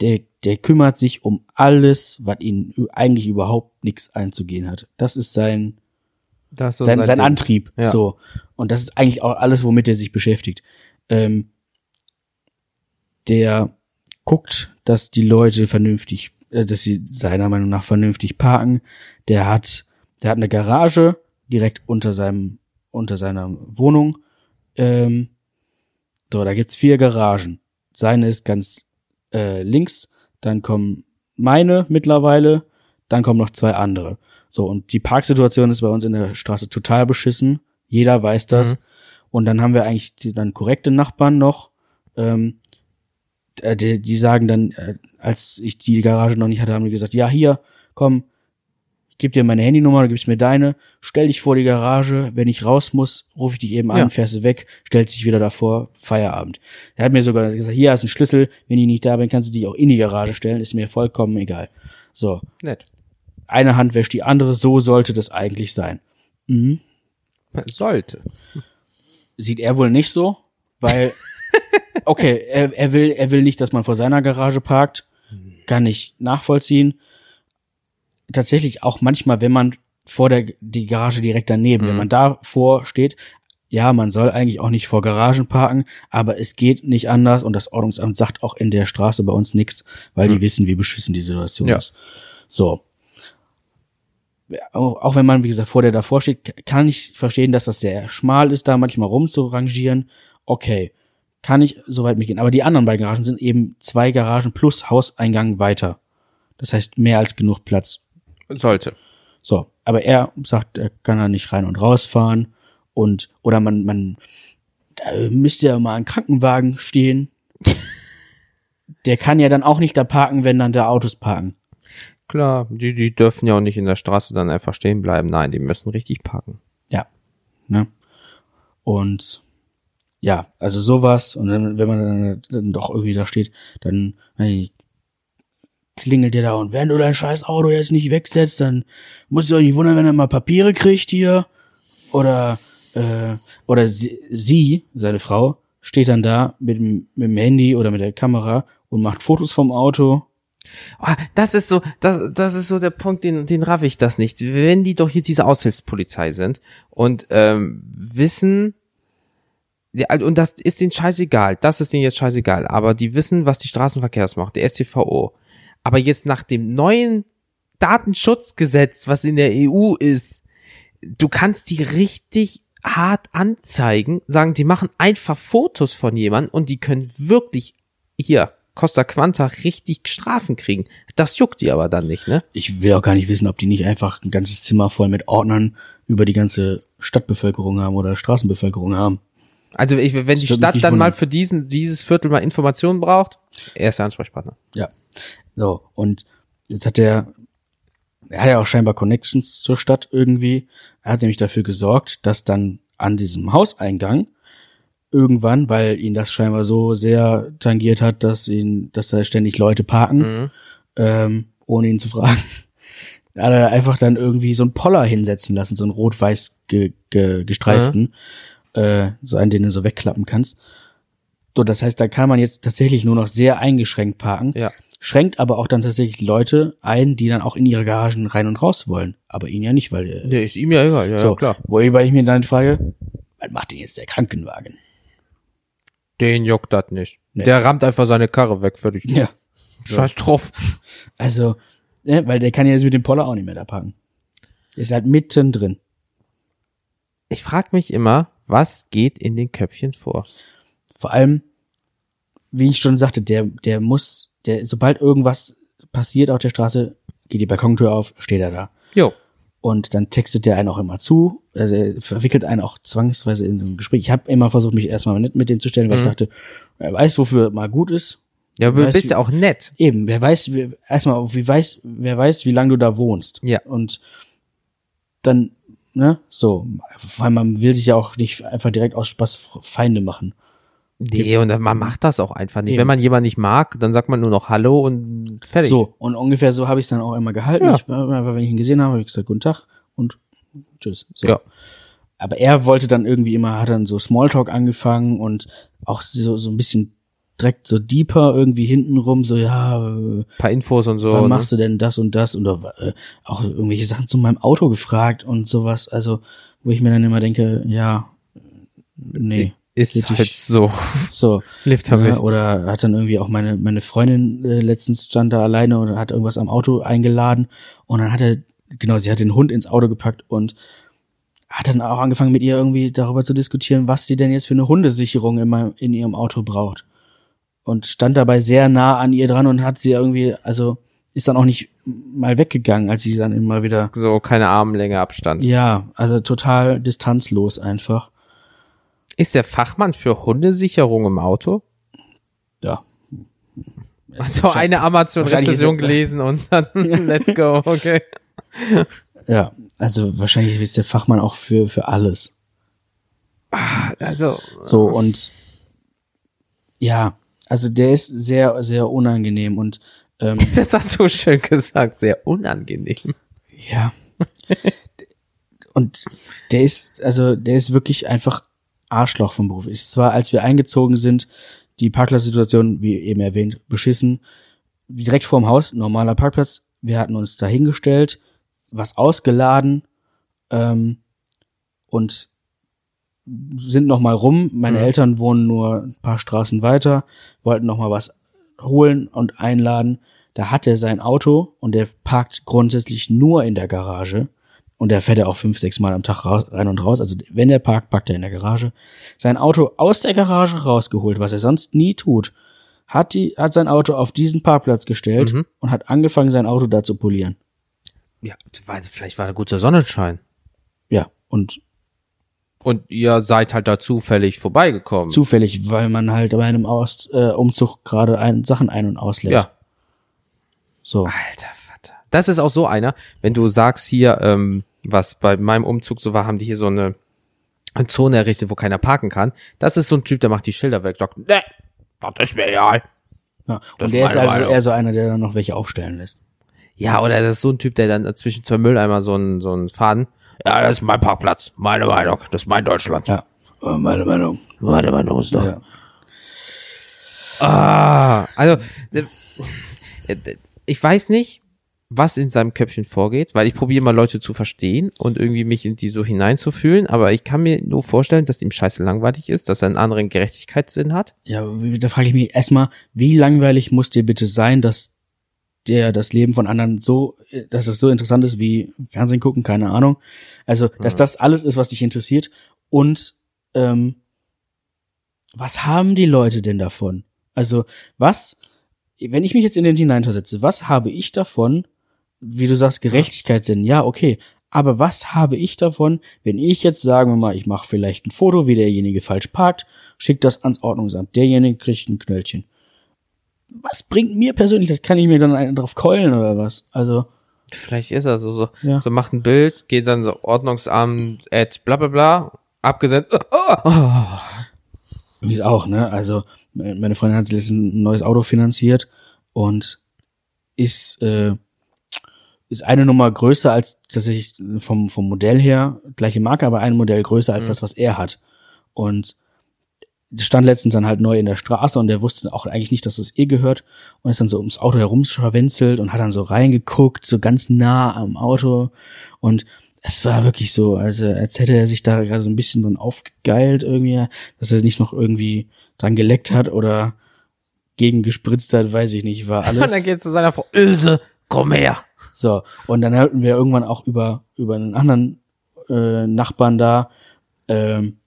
der, der kümmert sich um alles, was ihn eigentlich überhaupt nichts einzugehen hat. Das ist sein, Das so sein, sein. Antrieb. Ja. So. Und das ist eigentlich auch alles, womit er sich beschäftigt. Ähm, der guckt, dass die Leute vernünftig, äh, dass sie seiner Meinung nach vernünftig parken. Der hat, der hat eine Garage direkt unter seinem, unter seiner Wohnung. Ähm, so, da gibt's vier Garagen. Seine ist ganz äh, links, dann kommen meine mittlerweile, dann kommen noch zwei andere. So, und die Parksituation ist bei uns in der Straße total beschissen. Jeder weiß das. Und dann haben wir eigentlich die, dann korrekte Nachbarn noch. Ähm, äh, die, die sagen dann, äh, als ich die Garage noch nicht hatte, haben die gesagt, ja, hier, komm, ich gebe dir meine Handynummer, du gibst mir deine, stell dich vor die Garage, wenn ich raus muss, rufe ich dich eben an, Ja. fährst du weg, stellst dich wieder davor, Feierabend. Er hat mir sogar gesagt, hier hast du einen Schlüssel, wenn ich nicht da bin, kannst du dich auch in die Garage stellen, ist mir vollkommen egal. So, Nett. eine Hand wäscht die andere, so sollte das eigentlich sein. Mhm. Sollte. Sieht er wohl nicht so, weil, okay, er, er will, er will nicht, dass man vor seiner Garage parkt, kann ich nachvollziehen. Tatsächlich auch manchmal, wenn man vor der, die Garage direkt daneben, wenn man davor steht, ja, man soll eigentlich auch nicht vor Garagen parken, aber es geht nicht anders und das Ordnungsamt sagt auch in der Straße bei uns nichts, weil die wissen, wie beschissen die Situation Ja. ist. So. Auch, auch wenn man, wie gesagt, vor der davor steht, kann ich verstehen, dass das sehr schmal ist, da manchmal rumzurangieren. Okay, kann ich soweit mitgehen. Aber die anderen beiden Garagen sind eben zwei Garagen plus Hauseingang weiter. Das heißt, mehr als genug Platz. Sollte. So, aber er sagt, er kann da nicht rein und rausfahren und oder man man da müsste ja mal ein Krankenwagen stehen. Der kann ja dann auch nicht da parken, wenn dann da Autos parken. Klar, die, die dürfen ja auch nicht in der Straße dann einfach stehen bleiben. Nein, die müssen richtig parken. Ja, ne? Und ja, also sowas und dann, wenn man dann, dann doch irgendwie da steht, dann hey, klingelt der da und wenn du dein scheiß Auto jetzt nicht wegsetzt, dann musst du dich nicht wundern, wenn er mal Papiere kriegt hier oder äh, oder sie, seine Frau, steht dann da mit dem, mit dem Handy oder mit der Kamera und macht Fotos vom Auto. Ah, Das ist so, das, das ist so der Punkt, den, den raff ich das nicht. Wenn die doch hier diese Aushilfspolizei sind und ähm, wissen, also, und das ist denen scheißegal, das ist denen jetzt scheißegal, aber die wissen, was die Straßenverkehrsmacht, der STVO. Aber jetzt nach dem neuen Datenschutzgesetz, was in der EU ist, du kannst die richtig hart anzeigen, sagen, die machen einfach Fotos von jemandem und die können wirklich hier Costa Quanta richtig Strafen kriegen. Das juckt die aber dann nicht, ne? Ich will auch gar nicht wissen, ob die nicht einfach ein ganzes Zimmer voll mit Ordnern über die ganze Stadtbevölkerung haben oder Straßenbevölkerung haben. Also ich, wenn die würde mich Stadt dann mal für diesen, dieses Viertel mal Informationen braucht, er ist der Ansprechpartner. Ja. So, und jetzt hat er, er hat ja auch scheinbar Connections zur Stadt irgendwie. Er hat nämlich dafür gesorgt, dass dann an diesem Hauseingang irgendwann, weil ihn das scheinbar so sehr tangiert hat, dass ihn, dass da ständig Leute parken, Mhm. ähm, ohne ihn zu fragen, hat er einfach dann irgendwie so einen Poller hinsetzen lassen, so einen rot-weiß ge, ge, gestreiften, äh, so einen, den du so wegklappen kannst. So, das heißt, da kann man jetzt tatsächlich nur noch sehr eingeschränkt parken. Ja. Schränkt aber auch dann tatsächlich Leute ein, die dann auch in ihre Garagen rein und raus wollen. Aber ihn ja nicht, weil äh, Nee, ist ihm ja egal, ja, so, ja klar. Wobei ich mir dann frage, was macht denn jetzt der Krankenwagen? Den juckt das nicht. Nee. Der rammt einfach seine Karre weg, fertig. Ja. Scheiß drauf. Also, ne, weil der kann ja jetzt mit dem Poller auch nicht mehr da parken. Der ist halt mittendrin. Ich frage mich immer, was geht in den Köpfchen vor? Vor allem, wie ich schon sagte, der, der muss, der, sobald irgendwas passiert auf der Straße, geht die Balkontür auf, steht er da. Jo. Und dann textet der einen auch immer zu, also er verwickelt einen auch zwangsweise in so ein Gespräch. Ich habe immer versucht, mich erstmal nett mit dem zu stellen, weil ich dachte, er weiß, wofür mal gut ist. Ja, aber du bist ja auch nett. Eben, wer weiß, wer, erstmal, wie weiß, wer weiß, wie lange du da wohnst. Ja. Und dann, ne, so, weil man will sich ja auch nicht einfach direkt aus Spaß Feinde machen. Nee, und man macht das auch einfach nicht. Eben. Wenn man jemanden nicht mag, dann sagt man nur noch Hallo und fertig. So, und ungefähr so habe ich es dann auch immer gehalten. Ja. Ich, einfach, wenn ich ihn gesehen habe, habe ich gesagt, guten Tag und tschüss. So. Ja. Aber er wollte dann irgendwie immer, hat dann so Smalltalk angefangen und auch so, so ein bisschen direkt so deeper irgendwie hintenrum, so, ja, äh, paar Infos und so. wann ne? machst du denn das und das? Und äh, auch irgendwelche Sachen zu meinem Auto gefragt und sowas. Also, wo ich mir dann immer denke, ja, nee. Ist halt nicht. so. So. Lebt damit. Ja, oder hat dann irgendwie auch meine, meine Freundin äh, letztens stand da alleine und hat irgendwas am Auto eingeladen und dann hat er, genau, sie hat den Hund ins Auto gepackt und hat dann auch angefangen mit ihr irgendwie darüber zu diskutieren, was sie denn jetzt für eine Hundesicherung in, meinem, in ihrem Auto braucht. Und stand dabei sehr nah an ihr dran und hat sie irgendwie, also ist dann auch nicht mal weggegangen, als sie dann immer wieder, So keine Armlänge Abstand. ja, also total distanzlos einfach. Ist der Fachmann für Hundesicherung im Auto? Ja. Also eine Amazon-Rezession gelesen und dann let's go, okay. Ja, also wahrscheinlich ist der Fachmann auch für, für alles. Also, So, und ja, also der ist sehr, sehr unangenehm und ähm, das hast du schön gesagt, sehr unangenehm. ja. und der ist, also der ist wirklich einfach Arschloch vom Beruf. Es war, als wir eingezogen sind, die Parkplatzsituation, wie eben erwähnt, beschissen. Direkt vorm Haus, normaler Parkplatz. Wir hatten uns dahingestellt, was ausgeladen ähm, und sind noch mal rum. Meine Mhm. Eltern wohnen nur ein paar Straßen weiter, wollten noch mal was holen und einladen. Da hat er sein Auto und der parkt grundsätzlich nur in der Garage. Und der fährt ja auch fünf, sechs Mal am Tag raus, rein und raus. Also wenn er parkt, parkt er in der Garage. Sein Auto aus der Garage rausgeholt, was er sonst nie tut. Hat die, hat sein Auto auf diesen Parkplatz gestellt Mhm. und hat angefangen, sein Auto da zu polieren. Ja, vielleicht war da guter Sonnenschein. Ja, und Und ihr seid halt da zufällig vorbeigekommen. zufällig, weil man halt bei einem Aus, äh, Umzug gerade ein, Sachen ein- und auslädt. ja. So. Alter Vater. Das ist auch so einer, wenn du sagst hier, ähm, was bei meinem Umzug so war, haben die hier so eine, eine Zone errichtet, wo keiner parken kann. Das ist so ein Typ, der macht die Schilder weg, sagt, ne, das ist mir egal. Ja. Und der ist also Meinung. eher so einer, der dann noch welche aufstellen lässt. Ja, oder das ist so ein Typ, der dann zwischen zwei Mülleimer so einen, so einen Faden, ja, das ist mein Parkplatz, meine Meinung, das ist mein Deutschland. Ja. Äh, Meine Meinung. Meine Meinung ist doch. Ja. Ah, also äh, ich weiß nicht, was in seinem Köpfchen vorgeht, weil ich probiere mal Leute zu verstehen und irgendwie mich in die so hineinzufühlen, aber ich kann mir nur vorstellen, dass ihm scheiße langweilig ist, dass er einen anderen Gerechtigkeitssinn hat. Ja, da frage ich mich erstmal, wie langweilig muss dir bitte sein, dass der das Leben von anderen so, dass es so interessant ist wie Fernsehen gucken, keine Ahnung. Also, dass das alles ist, was dich interessiert. Und ähm, was haben die Leute denn davon? Also, was, wenn ich mich jetzt in den hineinversetze, was habe ich davon, wie du sagst, Gerechtigkeitssinn, ja, okay. Aber was habe ich davon, wenn ich jetzt, sagen wir mal, ich mache vielleicht ein Foto, wie derjenige falsch parkt, schickt das ans Ordnungsamt, derjenige kriegt ein Knöllchen. Was bringt mir persönlich, das kann ich mir dann einen drauf keulen oder was? Also, Vielleicht ist er so, so, Ja. so macht ein Bild, geht dann so Ordnungsamt, at bla bla bla, abgesendet. Oh, Übrigens auch, ne? Also me- meine Freundin hat letztens ein neues Auto finanziert und ist äh, ist eine Nummer größer als tatsächlich vom vom Modell her gleiche Marke, aber ein Modell größer als das, was er hat. Und stand letztens dann halt neu in der Straße und der wusste auch eigentlich nicht, dass es ihr gehört und ist dann so ums Auto herumscharwenzelt und hat dann so reingeguckt, so ganz nah am Auto und es war wirklich so, also als hätte er sich da gerade so ein bisschen dran aufgegeilt irgendwie, dass er nicht noch irgendwie dran geleckt hat oder gegen gespritzt hat, weiß ich nicht, war Und dann alles. geht zu seiner Frau, Ilse, komm her. So, und dann hörten wir irgendwann auch über, über einen anderen äh, Nachbarn da, ähm,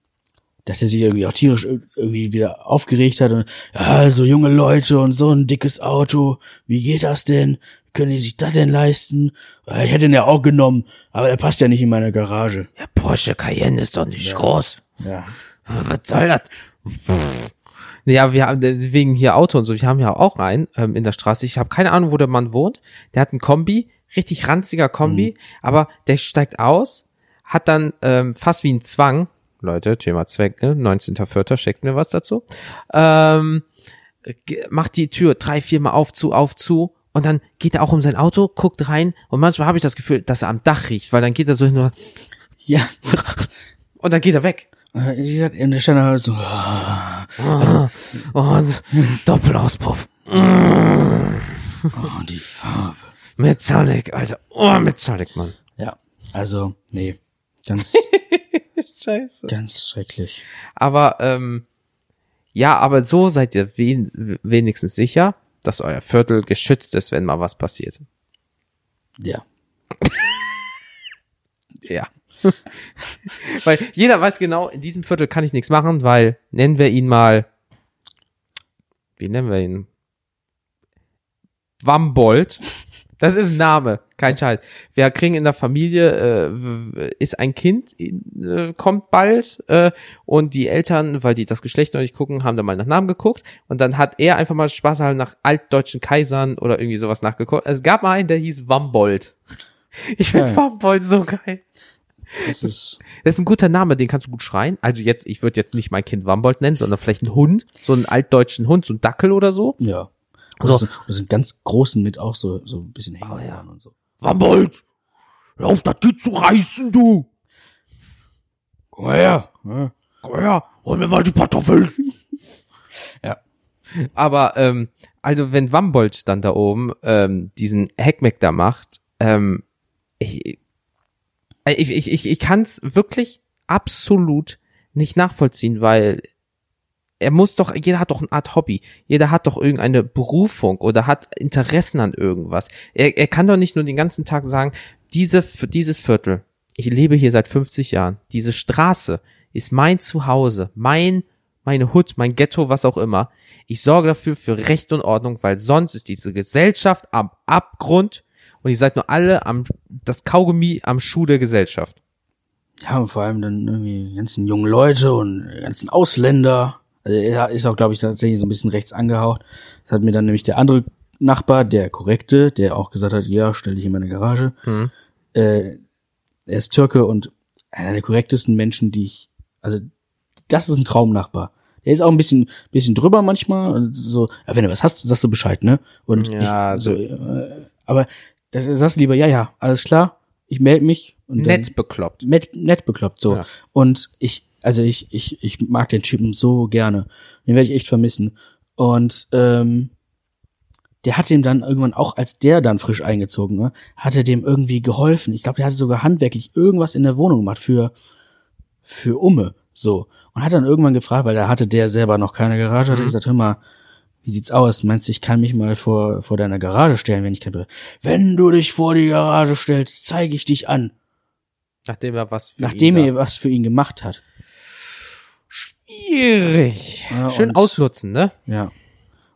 dass er sich irgendwie auch tierisch ir- irgendwie wieder aufgeregt hat und ja, so junge Leute und so ein dickes Auto, wie geht das denn? Können die sich das denn leisten? Ja, Ich hätte ihn ja auch genommen, aber der passt ja nicht in meine Garage. Der Porsche Cayenne ist doch nicht groß. Ja. Was soll das? Ja, wir haben wegen hier Auto und so, wir haben ja auch einen ähm, in der Straße. Ich habe keine Ahnung, wo der Mann wohnt. Der hat einen Kombi, richtig ranziger Kombi, aber der steigt aus, hat dann ähm, fast wie ein Zwang, Leute, Thema Zweck, ne? 19.04. schickt mir was dazu, ähm, macht die Tür drei, viermal auf, zu, auf, zu und dann geht er auch um sein Auto, guckt rein und manchmal habe ich das Gefühl, dass er am Dach riecht, weil dann geht er so hin und, Ja. und dann geht er weg. Äh, Wie gesagt, in der Stelle halt so, Also, und Doppelauspuff. oh, die Farbe. Metallic, Alter. Oh, Metallic, Mann. Ja, also, nee, ganz, Scheiße. ganz schrecklich. Aber, ähm, ja, aber so seid ihr wen, wenigstens sicher, dass euer Viertel geschützt ist, wenn mal was passiert. Ja. Ja. weil jeder weiß genau, in diesem Viertel kann ich nichts machen, weil nennen wir ihn mal, wie nennen wir ihn? Wambold. Das ist ein Name, kein Scheiß. Wir kriegen in der Familie, äh, ist ein Kind, äh, kommt bald äh, und die Eltern, weil die das Geschlecht noch nicht gucken, haben da mal nach Namen geguckt und dann hat er einfach mal Spaß halt nach altdeutschen Kaisern oder irgendwie sowas nachgeguckt. Es gab mal einen, der hieß Wambold. Ich finde. Wambold so geil. Das ist, Das ist ein guter Name, den kannst du gut schreien. Also jetzt, ich würde jetzt nicht mein Kind Wambold nennen, sondern vielleicht einen Hund, so einen altdeutschen Hund, so einen Dackel oder so. ja. Und So. das, sind- das sind ganz großen mit auch so, so ein bisschen hängen Oh, ja. und so. Wambold, hör auf, das Kind zu reißen, du. Komm mal her. Ja. Komm her, hol mir mal die Kartoffeln. Ja. Aber, ähm, also wenn Wambold dann da oben ähm, diesen Heckmeck da macht, ähm, ich, ich, ich, ich, ich kann es wirklich absolut nicht nachvollziehen, weil er muss doch, jeder hat doch eine Art Hobby, jeder hat doch irgendeine Berufung oder hat Interessen an irgendwas. Er, er kann doch nicht nur den ganzen Tag sagen, diese, dieses Viertel, ich lebe hier seit 50 Jahren, diese Straße ist mein Zuhause, mein, meine Hut, mein Ghetto, was auch immer. Ich sorge dafür für Recht und Ordnung, weil sonst ist diese Gesellschaft am Abgrund und ihr seid nur alle am, das Kaugummi am Schuh der Gesellschaft. Ja, und vor allem dann irgendwie die ganzen jungen Leute und die ganzen Ausländer. Also er ist auch, glaube ich, tatsächlich so ein bisschen rechts angehaucht. Das hat mir dann nämlich der andere Nachbar, der korrekte, der auch gesagt hat, ja, stell dich in meine Garage. Hm. Äh, er ist Türke und einer der korrektesten Menschen, die ich, also das ist ein Traumnachbar. Der ist auch ein bisschen, bisschen drüber manchmal. So, ja, wenn du was hast, sagst du Bescheid, ne? Und Ja, ich, so, äh, aber das sagst du lieber, ja, ja, alles klar, ich melde mich. Und Netz bekloppt. nett, nett bekloppt so. Ja. Und ich, also ich, ich, ich mag den Typen so gerne. Den werde ich echt vermissen. Und ähm, der hat ihm dann irgendwann auch, als der dann frisch eingezogen war, hat er dem irgendwie geholfen. Ich glaube, der hatte sogar handwerklich irgendwas in der Wohnung gemacht für für Umme. So. Und hat dann irgendwann gefragt, weil da hatte der selber noch keine Garage, hat er gesagt, hör mal, wie sieht's aus? Meinst du, ich kann mich mal vor, vor deiner Garage stellen, wenn ich kann? Wenn du dich vor die Garage stellst, zeige ich dich an. Nachdem er was für Nachdem ihn er was für ihn gemacht hat. Schwierig. Ja, Schön und- ausnutzen, ne? Ja.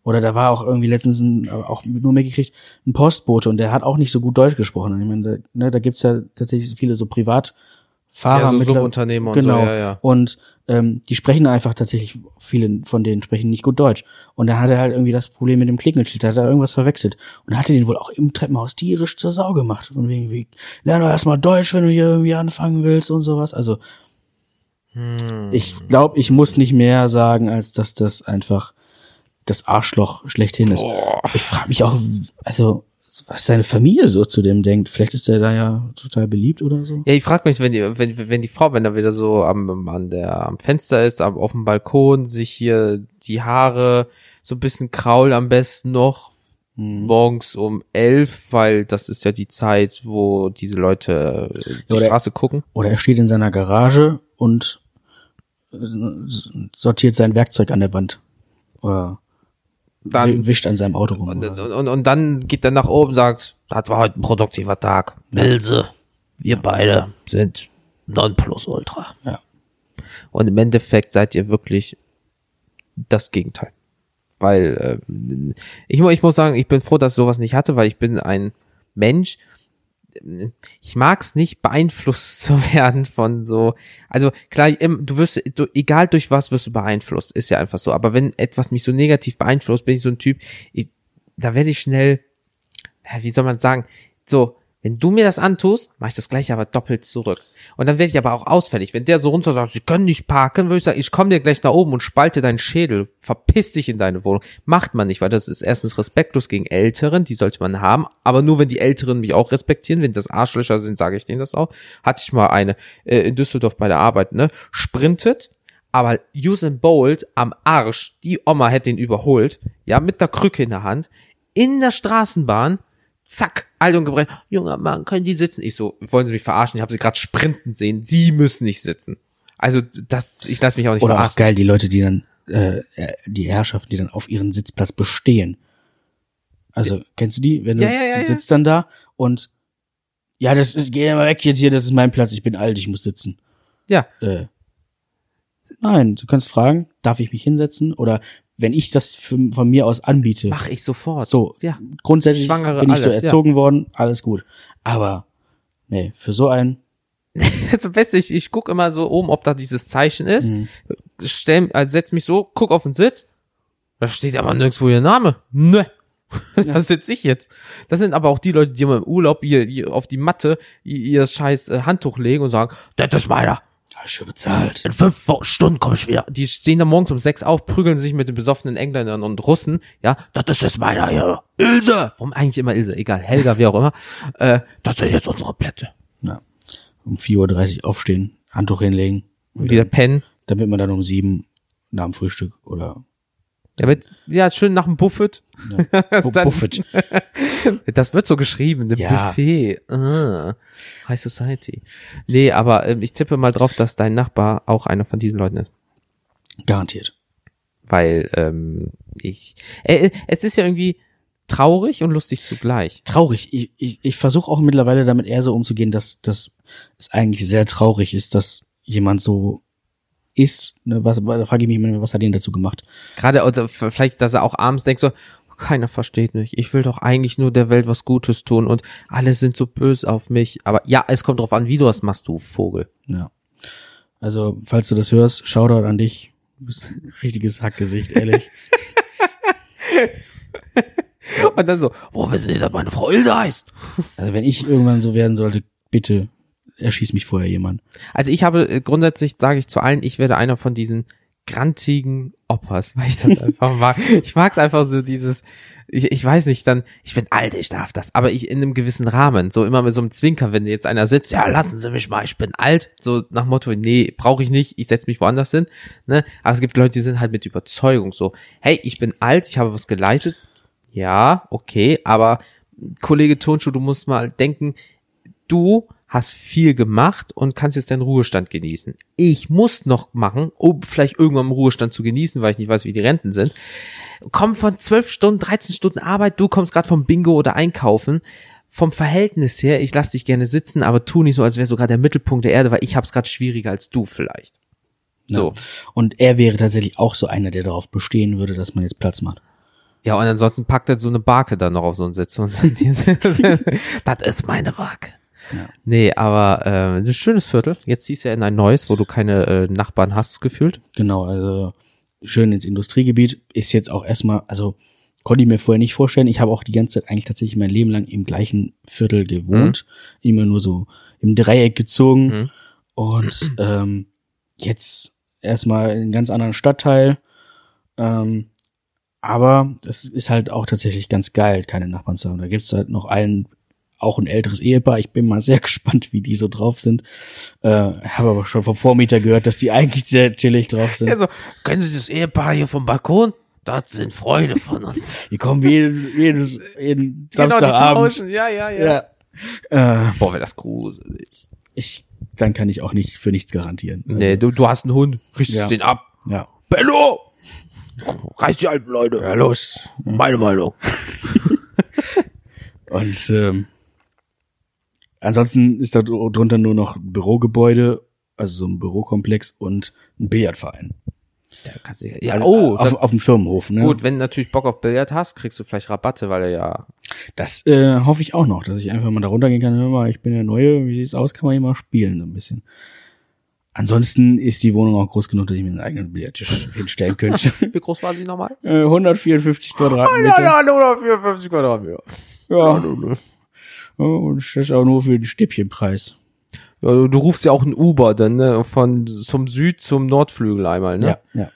Oder da war auch irgendwie letztens ein, auch nur mitgekriegt, ein Postbote und der hat auch nicht so gut Deutsch gesprochen. Ich meine, da, ne, da gibt's ja tatsächlich viele so Privatfahrer. Ja, so Subunternehmer und so, genau. ja, ja. Und ähm, die sprechen einfach tatsächlich, viele von denen sprechen nicht gut Deutsch. Und dann hat er halt irgendwie das Problem mit dem Klingelschild, da hat er irgendwas verwechselt. Und hat er den wohl auch im Treppenhaus tierisch zur Sau gemacht. Von wegen, wie, lern doch erstmal Deutsch, wenn du hier irgendwie anfangen willst und sowas. Also, Hm. ich glaube, ich muss nicht mehr sagen, als dass das einfach das Arschloch schlechthin ist. Ich frage mich auch, also was seine Familie so zu dem denkt. Vielleicht ist er da ja total beliebt oder so. Ja, ich frage mich, wenn die, wenn, wenn die Frau, wenn er wieder so am, an der, am Fenster ist, am, auf dem Balkon, sich hier die Haare so ein bisschen kraul am besten noch, Hm. morgens um elf, weil das ist ja die Zeit, wo diese Leute äh, die Oder- Straße gucken. Oder er steht in seiner Garage und sortiert sein Werkzeug an der Wand. Oder Dann, wi- wischt an seinem Auto rum. und, oder- und, und dann geht er nach oben und sagt, das war heute ein produktiver Tag. Ilse, wir beide sind Nonplusultra. Ja. Und im Endeffekt seid ihr wirklich das Gegenteil. Weil ähm, ich, ich muss sagen, ich bin froh, dass ich sowas nicht hatte, weil ich bin ein Mensch, ich mag es nicht, beeinflusst zu werden von so, also klar, du wirst, du, egal durch was wirst du beeinflusst, ist ja einfach so, aber wenn etwas mich so negativ beeinflusst, bin ich so ein Typ, ich, da werde ich schnell, wie soll man sagen, so, wenn du mir das antust, mache ich das gleich aber doppelt zurück. Und dann werde ich aber auch ausfällig. Wenn der so runter sagt, sie können nicht parken, würde ich sagen, ich komme dir gleich nach oben und spalte deinen Schädel, verpiss dich in deine Wohnung. Macht man nicht, weil das ist erstens respektlos gegen Älteren, die sollte man haben, aber nur wenn die Älteren mich auch respektieren, wenn das Arschlöcher sind, sage ich denen das auch. Hatte ich mal eine äh, in Düsseldorf bei der Arbeit, ne? Sprintet, aber Usain Bolt am Arsch, die Oma hätte ihn überholt, ja, mit der Krücke in der Hand, in der Straßenbahn, zack, alt und gebrannt, junger Mann, können die sitzen? Ich so, wollen Sie mich verarschen? Ich habe sie gerade sprinten sehen, Sie müssen nicht sitzen. Also das, ich lasse mich auch nicht Oder auch verarschen. geil, die Leute, die dann, äh, äh, die Herrschaften, die dann auf ihren Sitzplatz bestehen. Also, kennst du die? Wenn du Ja, ja, ja, ja. sitzt dann da und ja, das ist, geh mal weg jetzt hier, das ist mein Platz, ich bin alt, ich muss sitzen. Ja, Äh, nein, du kannst fragen, darf ich mich hinsetzen? Oder wenn ich das für, von mir aus anbiete. mache ich sofort. So, Ja. grundsätzlich Schwangere, bin ich so alles, ja. erzogen worden, alles gut. Aber, nee, für so einen, Zum Besten, ich, ich guck immer so oben, ob da dieses Zeichen ist. Mhm. Stell, also setz mich so, guck auf den Sitz. Da steht aber nirgendwo ihr Name. Ne. Das sitze ich jetzt. Das sind aber auch die Leute, die immer im Urlaub ihr, ihr auf die Matte ihr, ihr scheiß äh, Handtuch legen und sagen, das ist meiner. Ja, schön bezahlt. In fünf Stunden komme ich wieder. Die stehen da morgens um sechs auf, prügeln sich mit den besoffenen Engländern und Russen. Ja, das ist jetzt meiner hier. Ilse. Warum eigentlich immer Ilse? Egal, Helga, wie auch immer. Äh, das sind jetzt unsere Plätze. Ja. Um 4.30 Uhr aufstehen, Handtuch hinlegen. Und Wieder dann, pennen. damit man dann um sieben nach dem Frühstück oder Damit, ja, schön nach dem Buffet. Bu- Dann- Buffet. Das wird so geschrieben, ne Ja. Buffet. Ah, High Society. Nee, aber ähm, ich tippe mal drauf, dass dein Nachbar auch einer von diesen Leuten ist. Garantiert. Weil ähm, ich. Äh, es ist ja irgendwie traurig und lustig zugleich. Traurig. Ich, ich, ich versuche auch mittlerweile damit eher so umzugehen, dass, dass es eigentlich sehr traurig ist, dass jemand so ist. Ne, was, da frage ich mich immer, was hat ihn dazu gemacht? Gerade f- vielleicht, dass er auch abends denkt so, keiner versteht mich. Ich will doch eigentlich nur der Welt was Gutes tun und alle sind so böse auf mich. Aber ja, es kommt drauf an, wie du das machst, du Vogel. Ja. Also, falls du das hörst, Shoutout an dich. Du bist ein richtiges Hackgesicht, ehrlich. Und dann so, wo wissen die, dass meine Frau Ilse heißt? Also, wenn ich irgendwann so werden sollte, bitte erschieß mich vorher jemand. Also ich habe äh, grundsätzlich, sage ich zu allen, ich werde einer von diesen grantigen Oppers, weil ich das einfach mag. Ich mag es einfach so dieses, ich, ich weiß nicht, dann, ich bin alt, ich darf das, aber ich in einem gewissen Rahmen, so immer mit so einem Zwinker, wenn jetzt einer sitzt, ja, lassen Sie mich mal, ich bin alt, so nach Motto, nee, brauche ich nicht, ich setze mich woanders hin, ne, aber es gibt Leute, die sind halt mit Überzeugung so, hey, ich bin alt, ich habe was geleistet, ja, okay, aber Kollege Tonschuh, du musst mal denken, du hast viel gemacht und kannst jetzt deinen Ruhestand genießen. Ich muss noch machen, um vielleicht irgendwann im Ruhestand zu genießen, weil ich nicht weiß, wie die Renten sind. Komm von 12 Stunden, 13 Stunden Arbeit, du kommst gerade vom Bingo oder Einkaufen. Vom Verhältnis her, ich lass dich gerne sitzen, aber tu nicht so, als wäre sogar der Mittelpunkt der Erde, weil ich hab's gerade schwieriger als du vielleicht. So. Ja. Und er wäre tatsächlich auch so einer, der darauf bestehen würde, dass man jetzt Platz macht. Ja, und ansonsten packt er so eine Barke dann noch auf so einen Sitz und das ist meine Barke. Ja. Nee, aber äh, ein schönes Viertel. Jetzt ziehst du ja in ein neues, wo du keine äh, Nachbarn hast, gefühlt. Genau, also schön ins Industriegebiet. Ist jetzt auch erstmal, also konnte ich mir vorher nicht vorstellen. Ich habe auch die ganze Zeit eigentlich tatsächlich mein Leben lang im gleichen Viertel gewohnt. Immer nur so im Dreieck gezogen. Mhm. Und ähm, jetzt erstmal in einen ganz anderen Stadtteil. Ähm, aber das ist halt auch tatsächlich ganz geil, keine Nachbarn zu haben. Da gibt's halt noch einen, auch ein älteres Ehepaar. Ich bin mal sehr gespannt, wie die so drauf sind. Äh, habe aber schon vom Vormieter gehört, dass die eigentlich sehr chillig drauf sind. Also, können Sie das Ehepaar hier vom Balkon? Das sind Freunde von uns. Die kommen jeden, jeden, jeden Genau, die Samstagabend. tauschen. Ja, ja, ja. ja. Äh, Boah, wäre das gruselig. ich, dann kann ich auch nicht für nichts garantieren. Also, nee, du, du hast einen Hund, richtest Ja. den ab. Ja. Bello! Reiß die alten Leute. Ja, los. Meine Meinung. Und ähm, ansonsten ist da drunter nur noch Bürogebäude, also so ein Bürokomplex und ein Billardverein. Ja, kannst du, ja, Also, oh, auf, dann, auf dem Firmenhof, ne? gut, wenn du natürlich Bock auf Billard hast, kriegst du vielleicht Rabatte, weil er ja Das äh, hoffe ich auch noch, dass ich einfach mal da runtergehen kann. Hör mal, ich bin der Neue, wie sieht's aus? Kann man hier mal spielen, so ein bisschen. Ansonsten ist die Wohnung auch groß genug, dass ich mir einen eigenen Billardtisch hinstellen könnte. Wie groß war sie nochmal? Äh, 154 Quadratmeter. 154 Quadratmeter. Ja. Und das ist auch nur für den Stäbchenpreis. Ja, du, rufst ja auch ein Uber dann, ne? Von zum Süd zum Nordflügel einmal, ne? Ja, ja.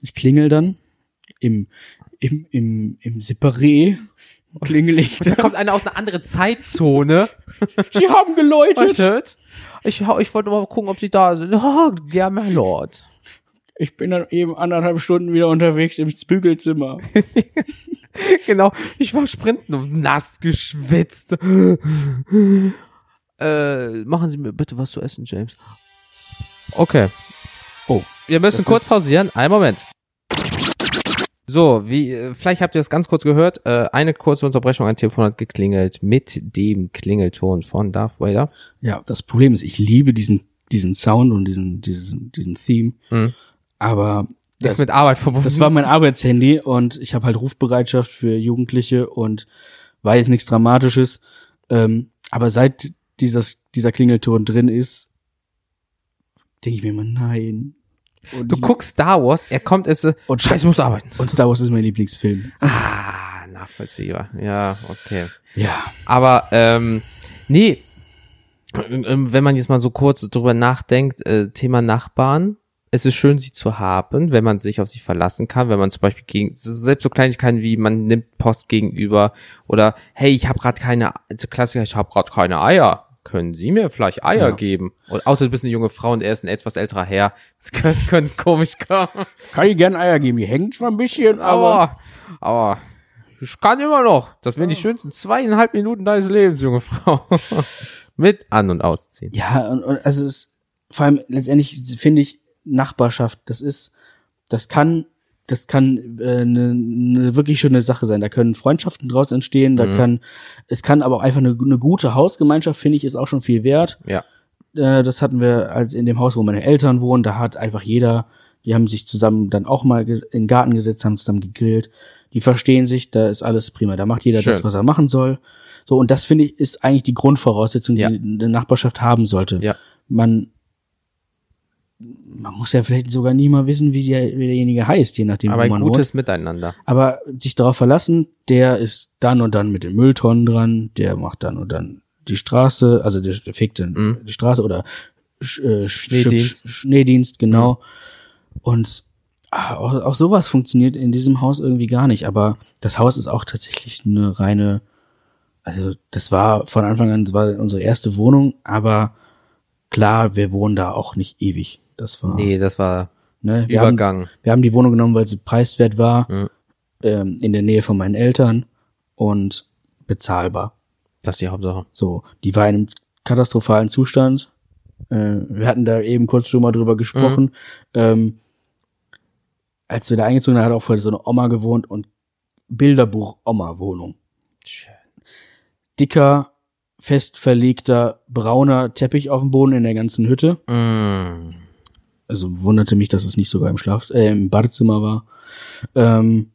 Ich klingel dann im, im, im, im Separé. Klingel ich Da da. kommt einer aus einer anderen Zeitzone. Sie haben geläutet. Ich, ich wollte mal gucken, ob sie da sind. Oh, ja, mein Lord. Ich bin dann eben anderthalb Stunden wieder unterwegs im Bügelzimmer. Genau. Ich war sprinten und nass geschwitzt. äh, machen Sie mir bitte was zu essen, James. Okay. Oh. Wir müssen kurz pausieren. Einen Moment. So, wie, äh, vielleicht habt ihr das ganz kurz gehört. Äh, eine kurze Unterbrechung, ein Telefon hat geklingelt mit dem Klingelton von Darth Vader. Ja, das Problem ist, ich liebe diesen, diesen Sound und diesen, diesen, diesen Theme. Mhm. Aber Das ist mit Arbeit verbunden. das war mein Arbeitshandy und ich habe halt Rufbereitschaft für Jugendliche und war jetzt nichts Dramatisches. Ähm, aber seit dieses, dieser Klingelton drin ist, denke ich mir immer, nein. Und Du guckst Star Wars, er kommt, es äh, Und- Scheiße, ich muss arbeiten. Und Star Wars ist mein Lieblingsfilm. Ah, nachvollziehbar. Ja, okay. Ja. Aber ähm, nee, ähm, wenn man jetzt mal so kurz drüber nachdenkt, äh, Thema Nachbarn, es ist schön, sie zu haben, wenn man sich auf sie verlassen kann, wenn man zum Beispiel gegen selbst so Kleinigkeiten wie man nimmt Post gegenüber oder hey, ich habe gerade keine also Klassiker, ich habe gerade keine Eier. Können Sie mir vielleicht Eier Ja. geben? Und außer du bist eine junge Frau und er ist ein etwas älterer Herr. Das könnte, könnte komisch kommen. Kann ich gern Eier geben. Die hängt zwar ein bisschen, aber. Aber, aber ich kann immer noch. Das wären die schönsten zweieinhalb Minuten deines Lebens, junge Frau. Mit an- und ausziehen. Ja, und, und also es ist, vor allem letztendlich finde ich Nachbarschaft, das ist, das kann, das kann äh, eine ne wirklich schöne Sache sein. Da können Freundschaften draus entstehen, da kann, es kann aber auch einfach eine, eine gute Hausgemeinschaft, finde ich, ist auch schon viel wert. Ja. Äh, das hatten wir als in dem Haus, wo meine Eltern wohnen, da hat einfach jeder, die haben sich zusammen dann auch mal in den Garten gesetzt, haben zusammen gegrillt. Die verstehen sich, da ist alles prima. Da macht jeder das, Schön. was er machen soll. So, und das finde ich, ist eigentlich die Grundvoraussetzung, Ja. die eine Nachbarschaft haben sollte. Ja. Man, man muss ja vielleicht sogar nie mal wissen, wie, der, wie derjenige heißt, je nachdem, Aber wo ein man gutes Miteinander. aber sich darauf verlassen, der ist dann und dann mit den Mülltonnen dran, der macht dann und dann die Straße, also der, der fegt dann Mhm. die Straße oder äh, Schneedienst. Sch, Schneedienst, genau. Und ah, auch, auch sowas funktioniert in diesem Haus irgendwie gar nicht. Aber das Haus ist auch tatsächlich eine reine, also das war von Anfang an, das war unsere erste Wohnung, aber klar, wir wohnen da auch nicht ewig. Das war Nee, das war ne, wir haben, Übergang. wir haben die Wohnung genommen, weil sie preiswert war, Mhm. ähm, in der Nähe von meinen Eltern und bezahlbar. Das ist die Hauptsache. So, die war in einem katastrophalen Zustand. Äh, wir hatten da eben kurz schon mal drüber gesprochen. Ähm, als wir da eingezogen sind, hat auch vorher so eine Oma gewohnt und Bilderbuch Oma-Wohnung. Dicker, fest verlegter, brauner Teppich auf dem Boden in der ganzen Hütte. Mm. Also wunderte mich, dass es nicht sogar im Schlaf, äh, im Badezimmer war. Ähm,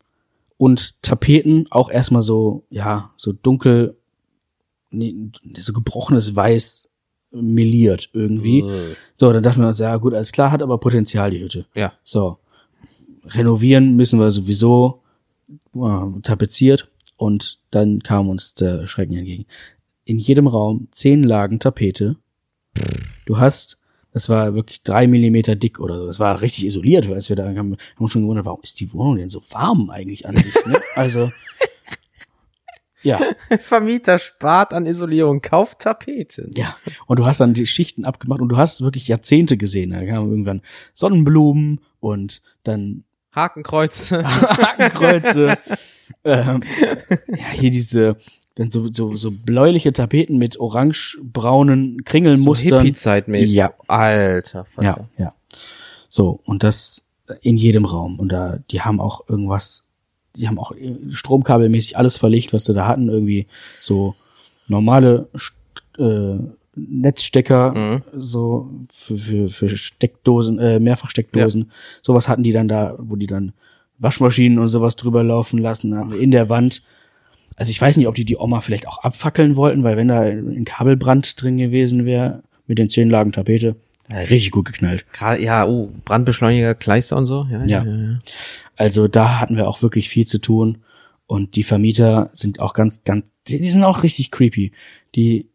und Tapeten auch erstmal so, ja, so dunkel, nee, so gebrochenes Weiß meliert irgendwie. Äh. So, dann dachten wir uns, ja gut, alles klar, hat aber Potenzial die Hütte. Ja. So, renovieren müssen wir sowieso, äh, tapeziert und dann kam uns der Schrecken entgegen. In jedem Raum zehn Lagen Tapete. Du hast, das war wirklich drei Millimeter dick oder so. Das war richtig isoliert, als wir da kamen, haben uns schon gewundert, warum ist die Wohnung denn so warm eigentlich an sich? Ne? Also, ja. Vermieter spart an Isolierung, kauft Tapeten. Ja, und du hast dann die Schichten abgemacht und du hast wirklich Jahrzehnte gesehen. Da kamen irgendwann Sonnenblumen und dann Hakenkreuze. Hakenkreuze. ähm, ja, hier diese dann so, so, so bläuliche Tapeten mit orange-braunen Kringelmustern. Hippie-Zeitmäßig. Ja. Alter, ja, ja. So, und das in jedem Raum. Und da, die haben auch irgendwas, die haben auch stromkabelmäßig alles verlegt, was sie da hatten. Irgendwie so normale äh, Netzstecker, Mhm. so für, für, für Steckdosen, äh, Mehrfachsteckdosen. Sowas hatten die dann da, wo die dann Waschmaschinen und sowas drüber laufen lassen haben, in der Wand. Also ich weiß nicht, ob die die Oma vielleicht auch abfackeln wollten, weil wenn da ein Kabelbrand drin gewesen wäre, mit den zehn Lagen Tapete, ja, richtig gut geknallt. Ja, oh, Brandbeschleuniger, Kleister und so. Ja, Ja. Also da hatten wir auch wirklich viel zu tun. Und die Vermieter sind auch ganz, ganz, die, die sind auch richtig creepy. Die,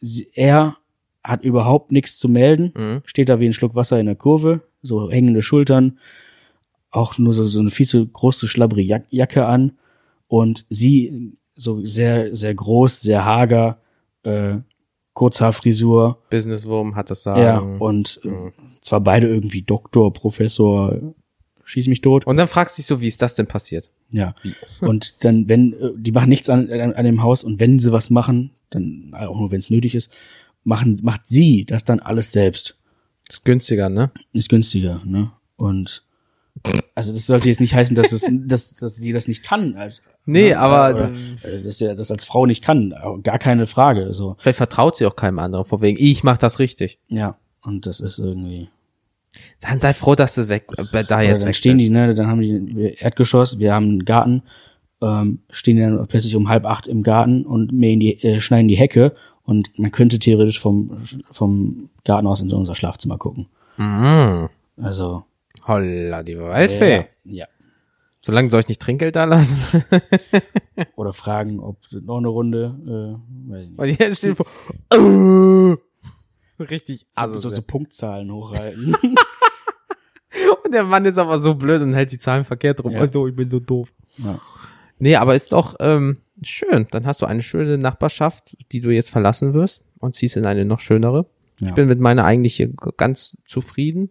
sie- er hat überhaupt nichts zu melden, Mhm. steht da wie ein Schluck Wasser in der Kurve, so hängende Schultern, auch nur so, so eine viel zu große, schlabbere Jack Jacke an und sie so sehr, sehr groß, sehr hager, äh, Kurzhaarfrisur, Businesswurm hat das sagen. ja, und äh, Mhm. zwar beide irgendwie Doktor, Professor, schieß mich tot. Und dann fragst du dich so, wie ist das denn passiert? Ja. Und dann, wenn, äh, die machen nichts an, an, an dem Haus und wenn sie was machen, dann auch nur wenn es nötig ist, machen, macht sie das dann alles selbst. Ist günstiger, ne? Ist günstiger, ne? Und also das sollte jetzt nicht heißen, dass es, dass, dass sie das nicht kann. Als, Nee, ne? aber- Oder, äh, dass sie das als Frau nicht kann, gar keine Frage. So, Vielleicht vertraut sie auch keinem anderen, vor wegen, ich mach das richtig. ja. Und das ist irgendwie. Dann sei froh, dass du weg, äh, da jetzt dann weg stehen die, ne, dann haben die wir Erdgeschoss, wir haben einen Garten, ähm, stehen die dann plötzlich um halb acht im Garten und mähen die, äh, schneiden die Hecke und man könnte theoretisch vom, vom Garten aus in unser Schlafzimmer gucken. Mhm. Also. Holla, die Waldfee. Ja. Solange soll ich nicht Trinkgeld da lassen. Oder fragen, ob noch eine Runde, äh, weiß ich nicht. Und jetzt steht vor, äh, richtig Also so, so Punktzahlen hochhalten. Und der Mann ist aber so blöd und hält die Zahlen verkehrt rum. Ja. Also, ich bin so doof. ja. Nee, aber ist doch ähm, schön. Dann hast du eine schöne Nachbarschaft, die du jetzt verlassen wirst und ziehst in eine noch schönere. Ja. Ich bin mit meiner eigentlich hier ganz zufrieden.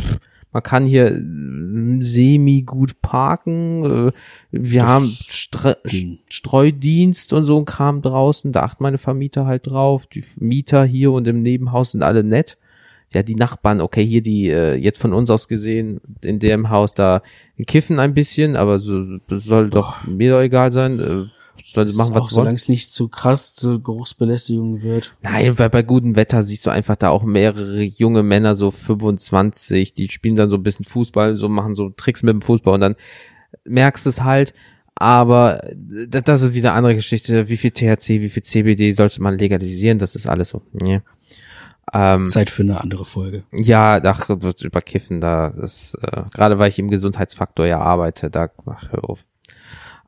Pff, Man kann hier äh, semi gut parken. Äh, Wir Das haben Stre ging. Streudienst und so ein Kram draußen. Da achten meine Vermieter halt drauf. Die Mieter hier und im Nebenhaus sind alle nett. Ja, die Nachbarn, okay, hier die, äh, jetzt von uns aus gesehen, in dem Haus da kiffen ein bisschen, aber so soll doch mir doch egal sein. Äh, soll Das machen, was sie wollen. solange es nicht zu krass zur Geruchsbelästigung wird. Nein, weil bei gutem Wetter siehst du einfach da auch mehrere junge Männer, so 25, die spielen dann so ein bisschen Fußball, so machen so Tricks mit dem Fußball und dann merkst es halt, aber äh, das ist wieder eine andere Geschichte. Wie viel THC, wie viel CBD sollte man legalisieren? Das ist alles so. Ja, ähm, Zeit für eine andere Folge. ja ach, über Kiffen, da ist, äh, gerade weil ich im Gesundheitsfaktor ja arbeite, da ach, hör auf.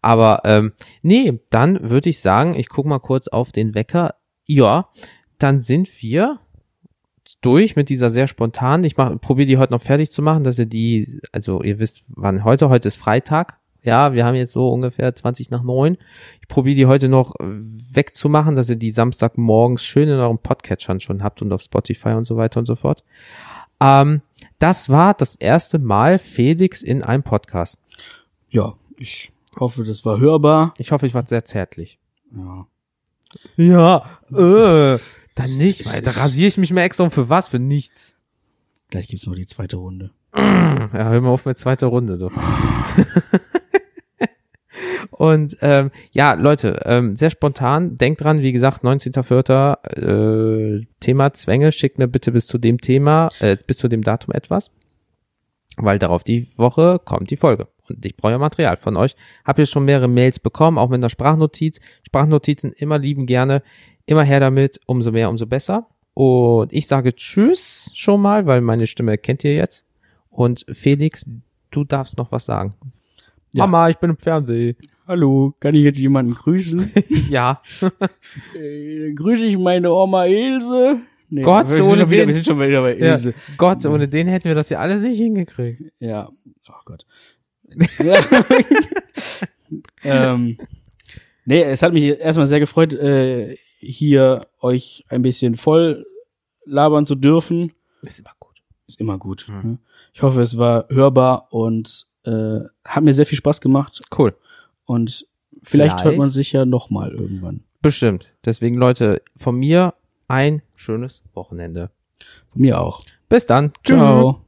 Aber ähm, nee, dann würde ich sagen, ich guck mal kurz auf den Wecker. Ja, dann sind wir durch mit dieser sehr spontanen. Ich probiere die heute noch fertig zu machen, dass ihr die, also ihr wisst, wann heute, heute ist Freitag. Ja, wir haben jetzt so ungefähr 20 nach neun. Ich probiere die heute noch äh, wegzumachen, dass ihr die Samstagmorgens schön in eurem Podcatchern schon habt und auf Spotify und so weiter und so fort. Ähm, das war das erste Mal Felix in einem Podcast. Ja, ich hoffe, das war hörbar. Ich hoffe, ich war sehr zärtlich. Ja. Ja, äh, Dann nicht, weil da rasiere ich mich mehr extra um für was? Für nichts. Gleich gibt's noch die zweite Runde. Ja, hör mal auf mit zweiter Runde, du. Und ähm, ja, Leute, ähm, sehr spontan. Denkt dran, wie gesagt, 19.04. Äh, Thema Zwänge. Schickt mir bitte bis zu dem Thema, äh, bis zu dem Datum etwas. Weil darauf die Woche kommt die Folge. Und ich brauche ja Material von euch. Habt ihr schon mehrere Mails bekommen, auch mit einer Sprachnotiz. Sprachnotizen immer lieben gerne. Immer her damit. Umso mehr, umso besser. Und ich sage Tschüss schon mal, weil meine Stimme kennt ihr jetzt. Und Felix, du darfst noch was sagen. Ja. Mama, ich bin im Fernsehen. Hallo, kann ich jetzt jemanden grüßen? ja. äh, grüße ich meine Oma Ilse. Nee, Gott, wir, sind ohne wieder, den- wir sind schon wieder bei ja. Ilse. Gott, ohne den hätten wir das ja alles nicht hingekriegt. Ja. Oh Gott. Ja. ähm, nee, es hat mich erstmal sehr gefreut, äh, hier euch ein bisschen voll labern zu dürfen. Ist immer gut. Ist immer gut. ne? Ich hoffe, es war hörbar und äh, hat mir sehr viel Spaß gemacht. Cool. Und vielleicht, Vielleicht. hört man sich ja noch mal irgendwann. Bestimmt. Deswegen, Leute, von mir ein schönes Wochenende. Von mir auch. Bis dann. Tschüss. Ciao.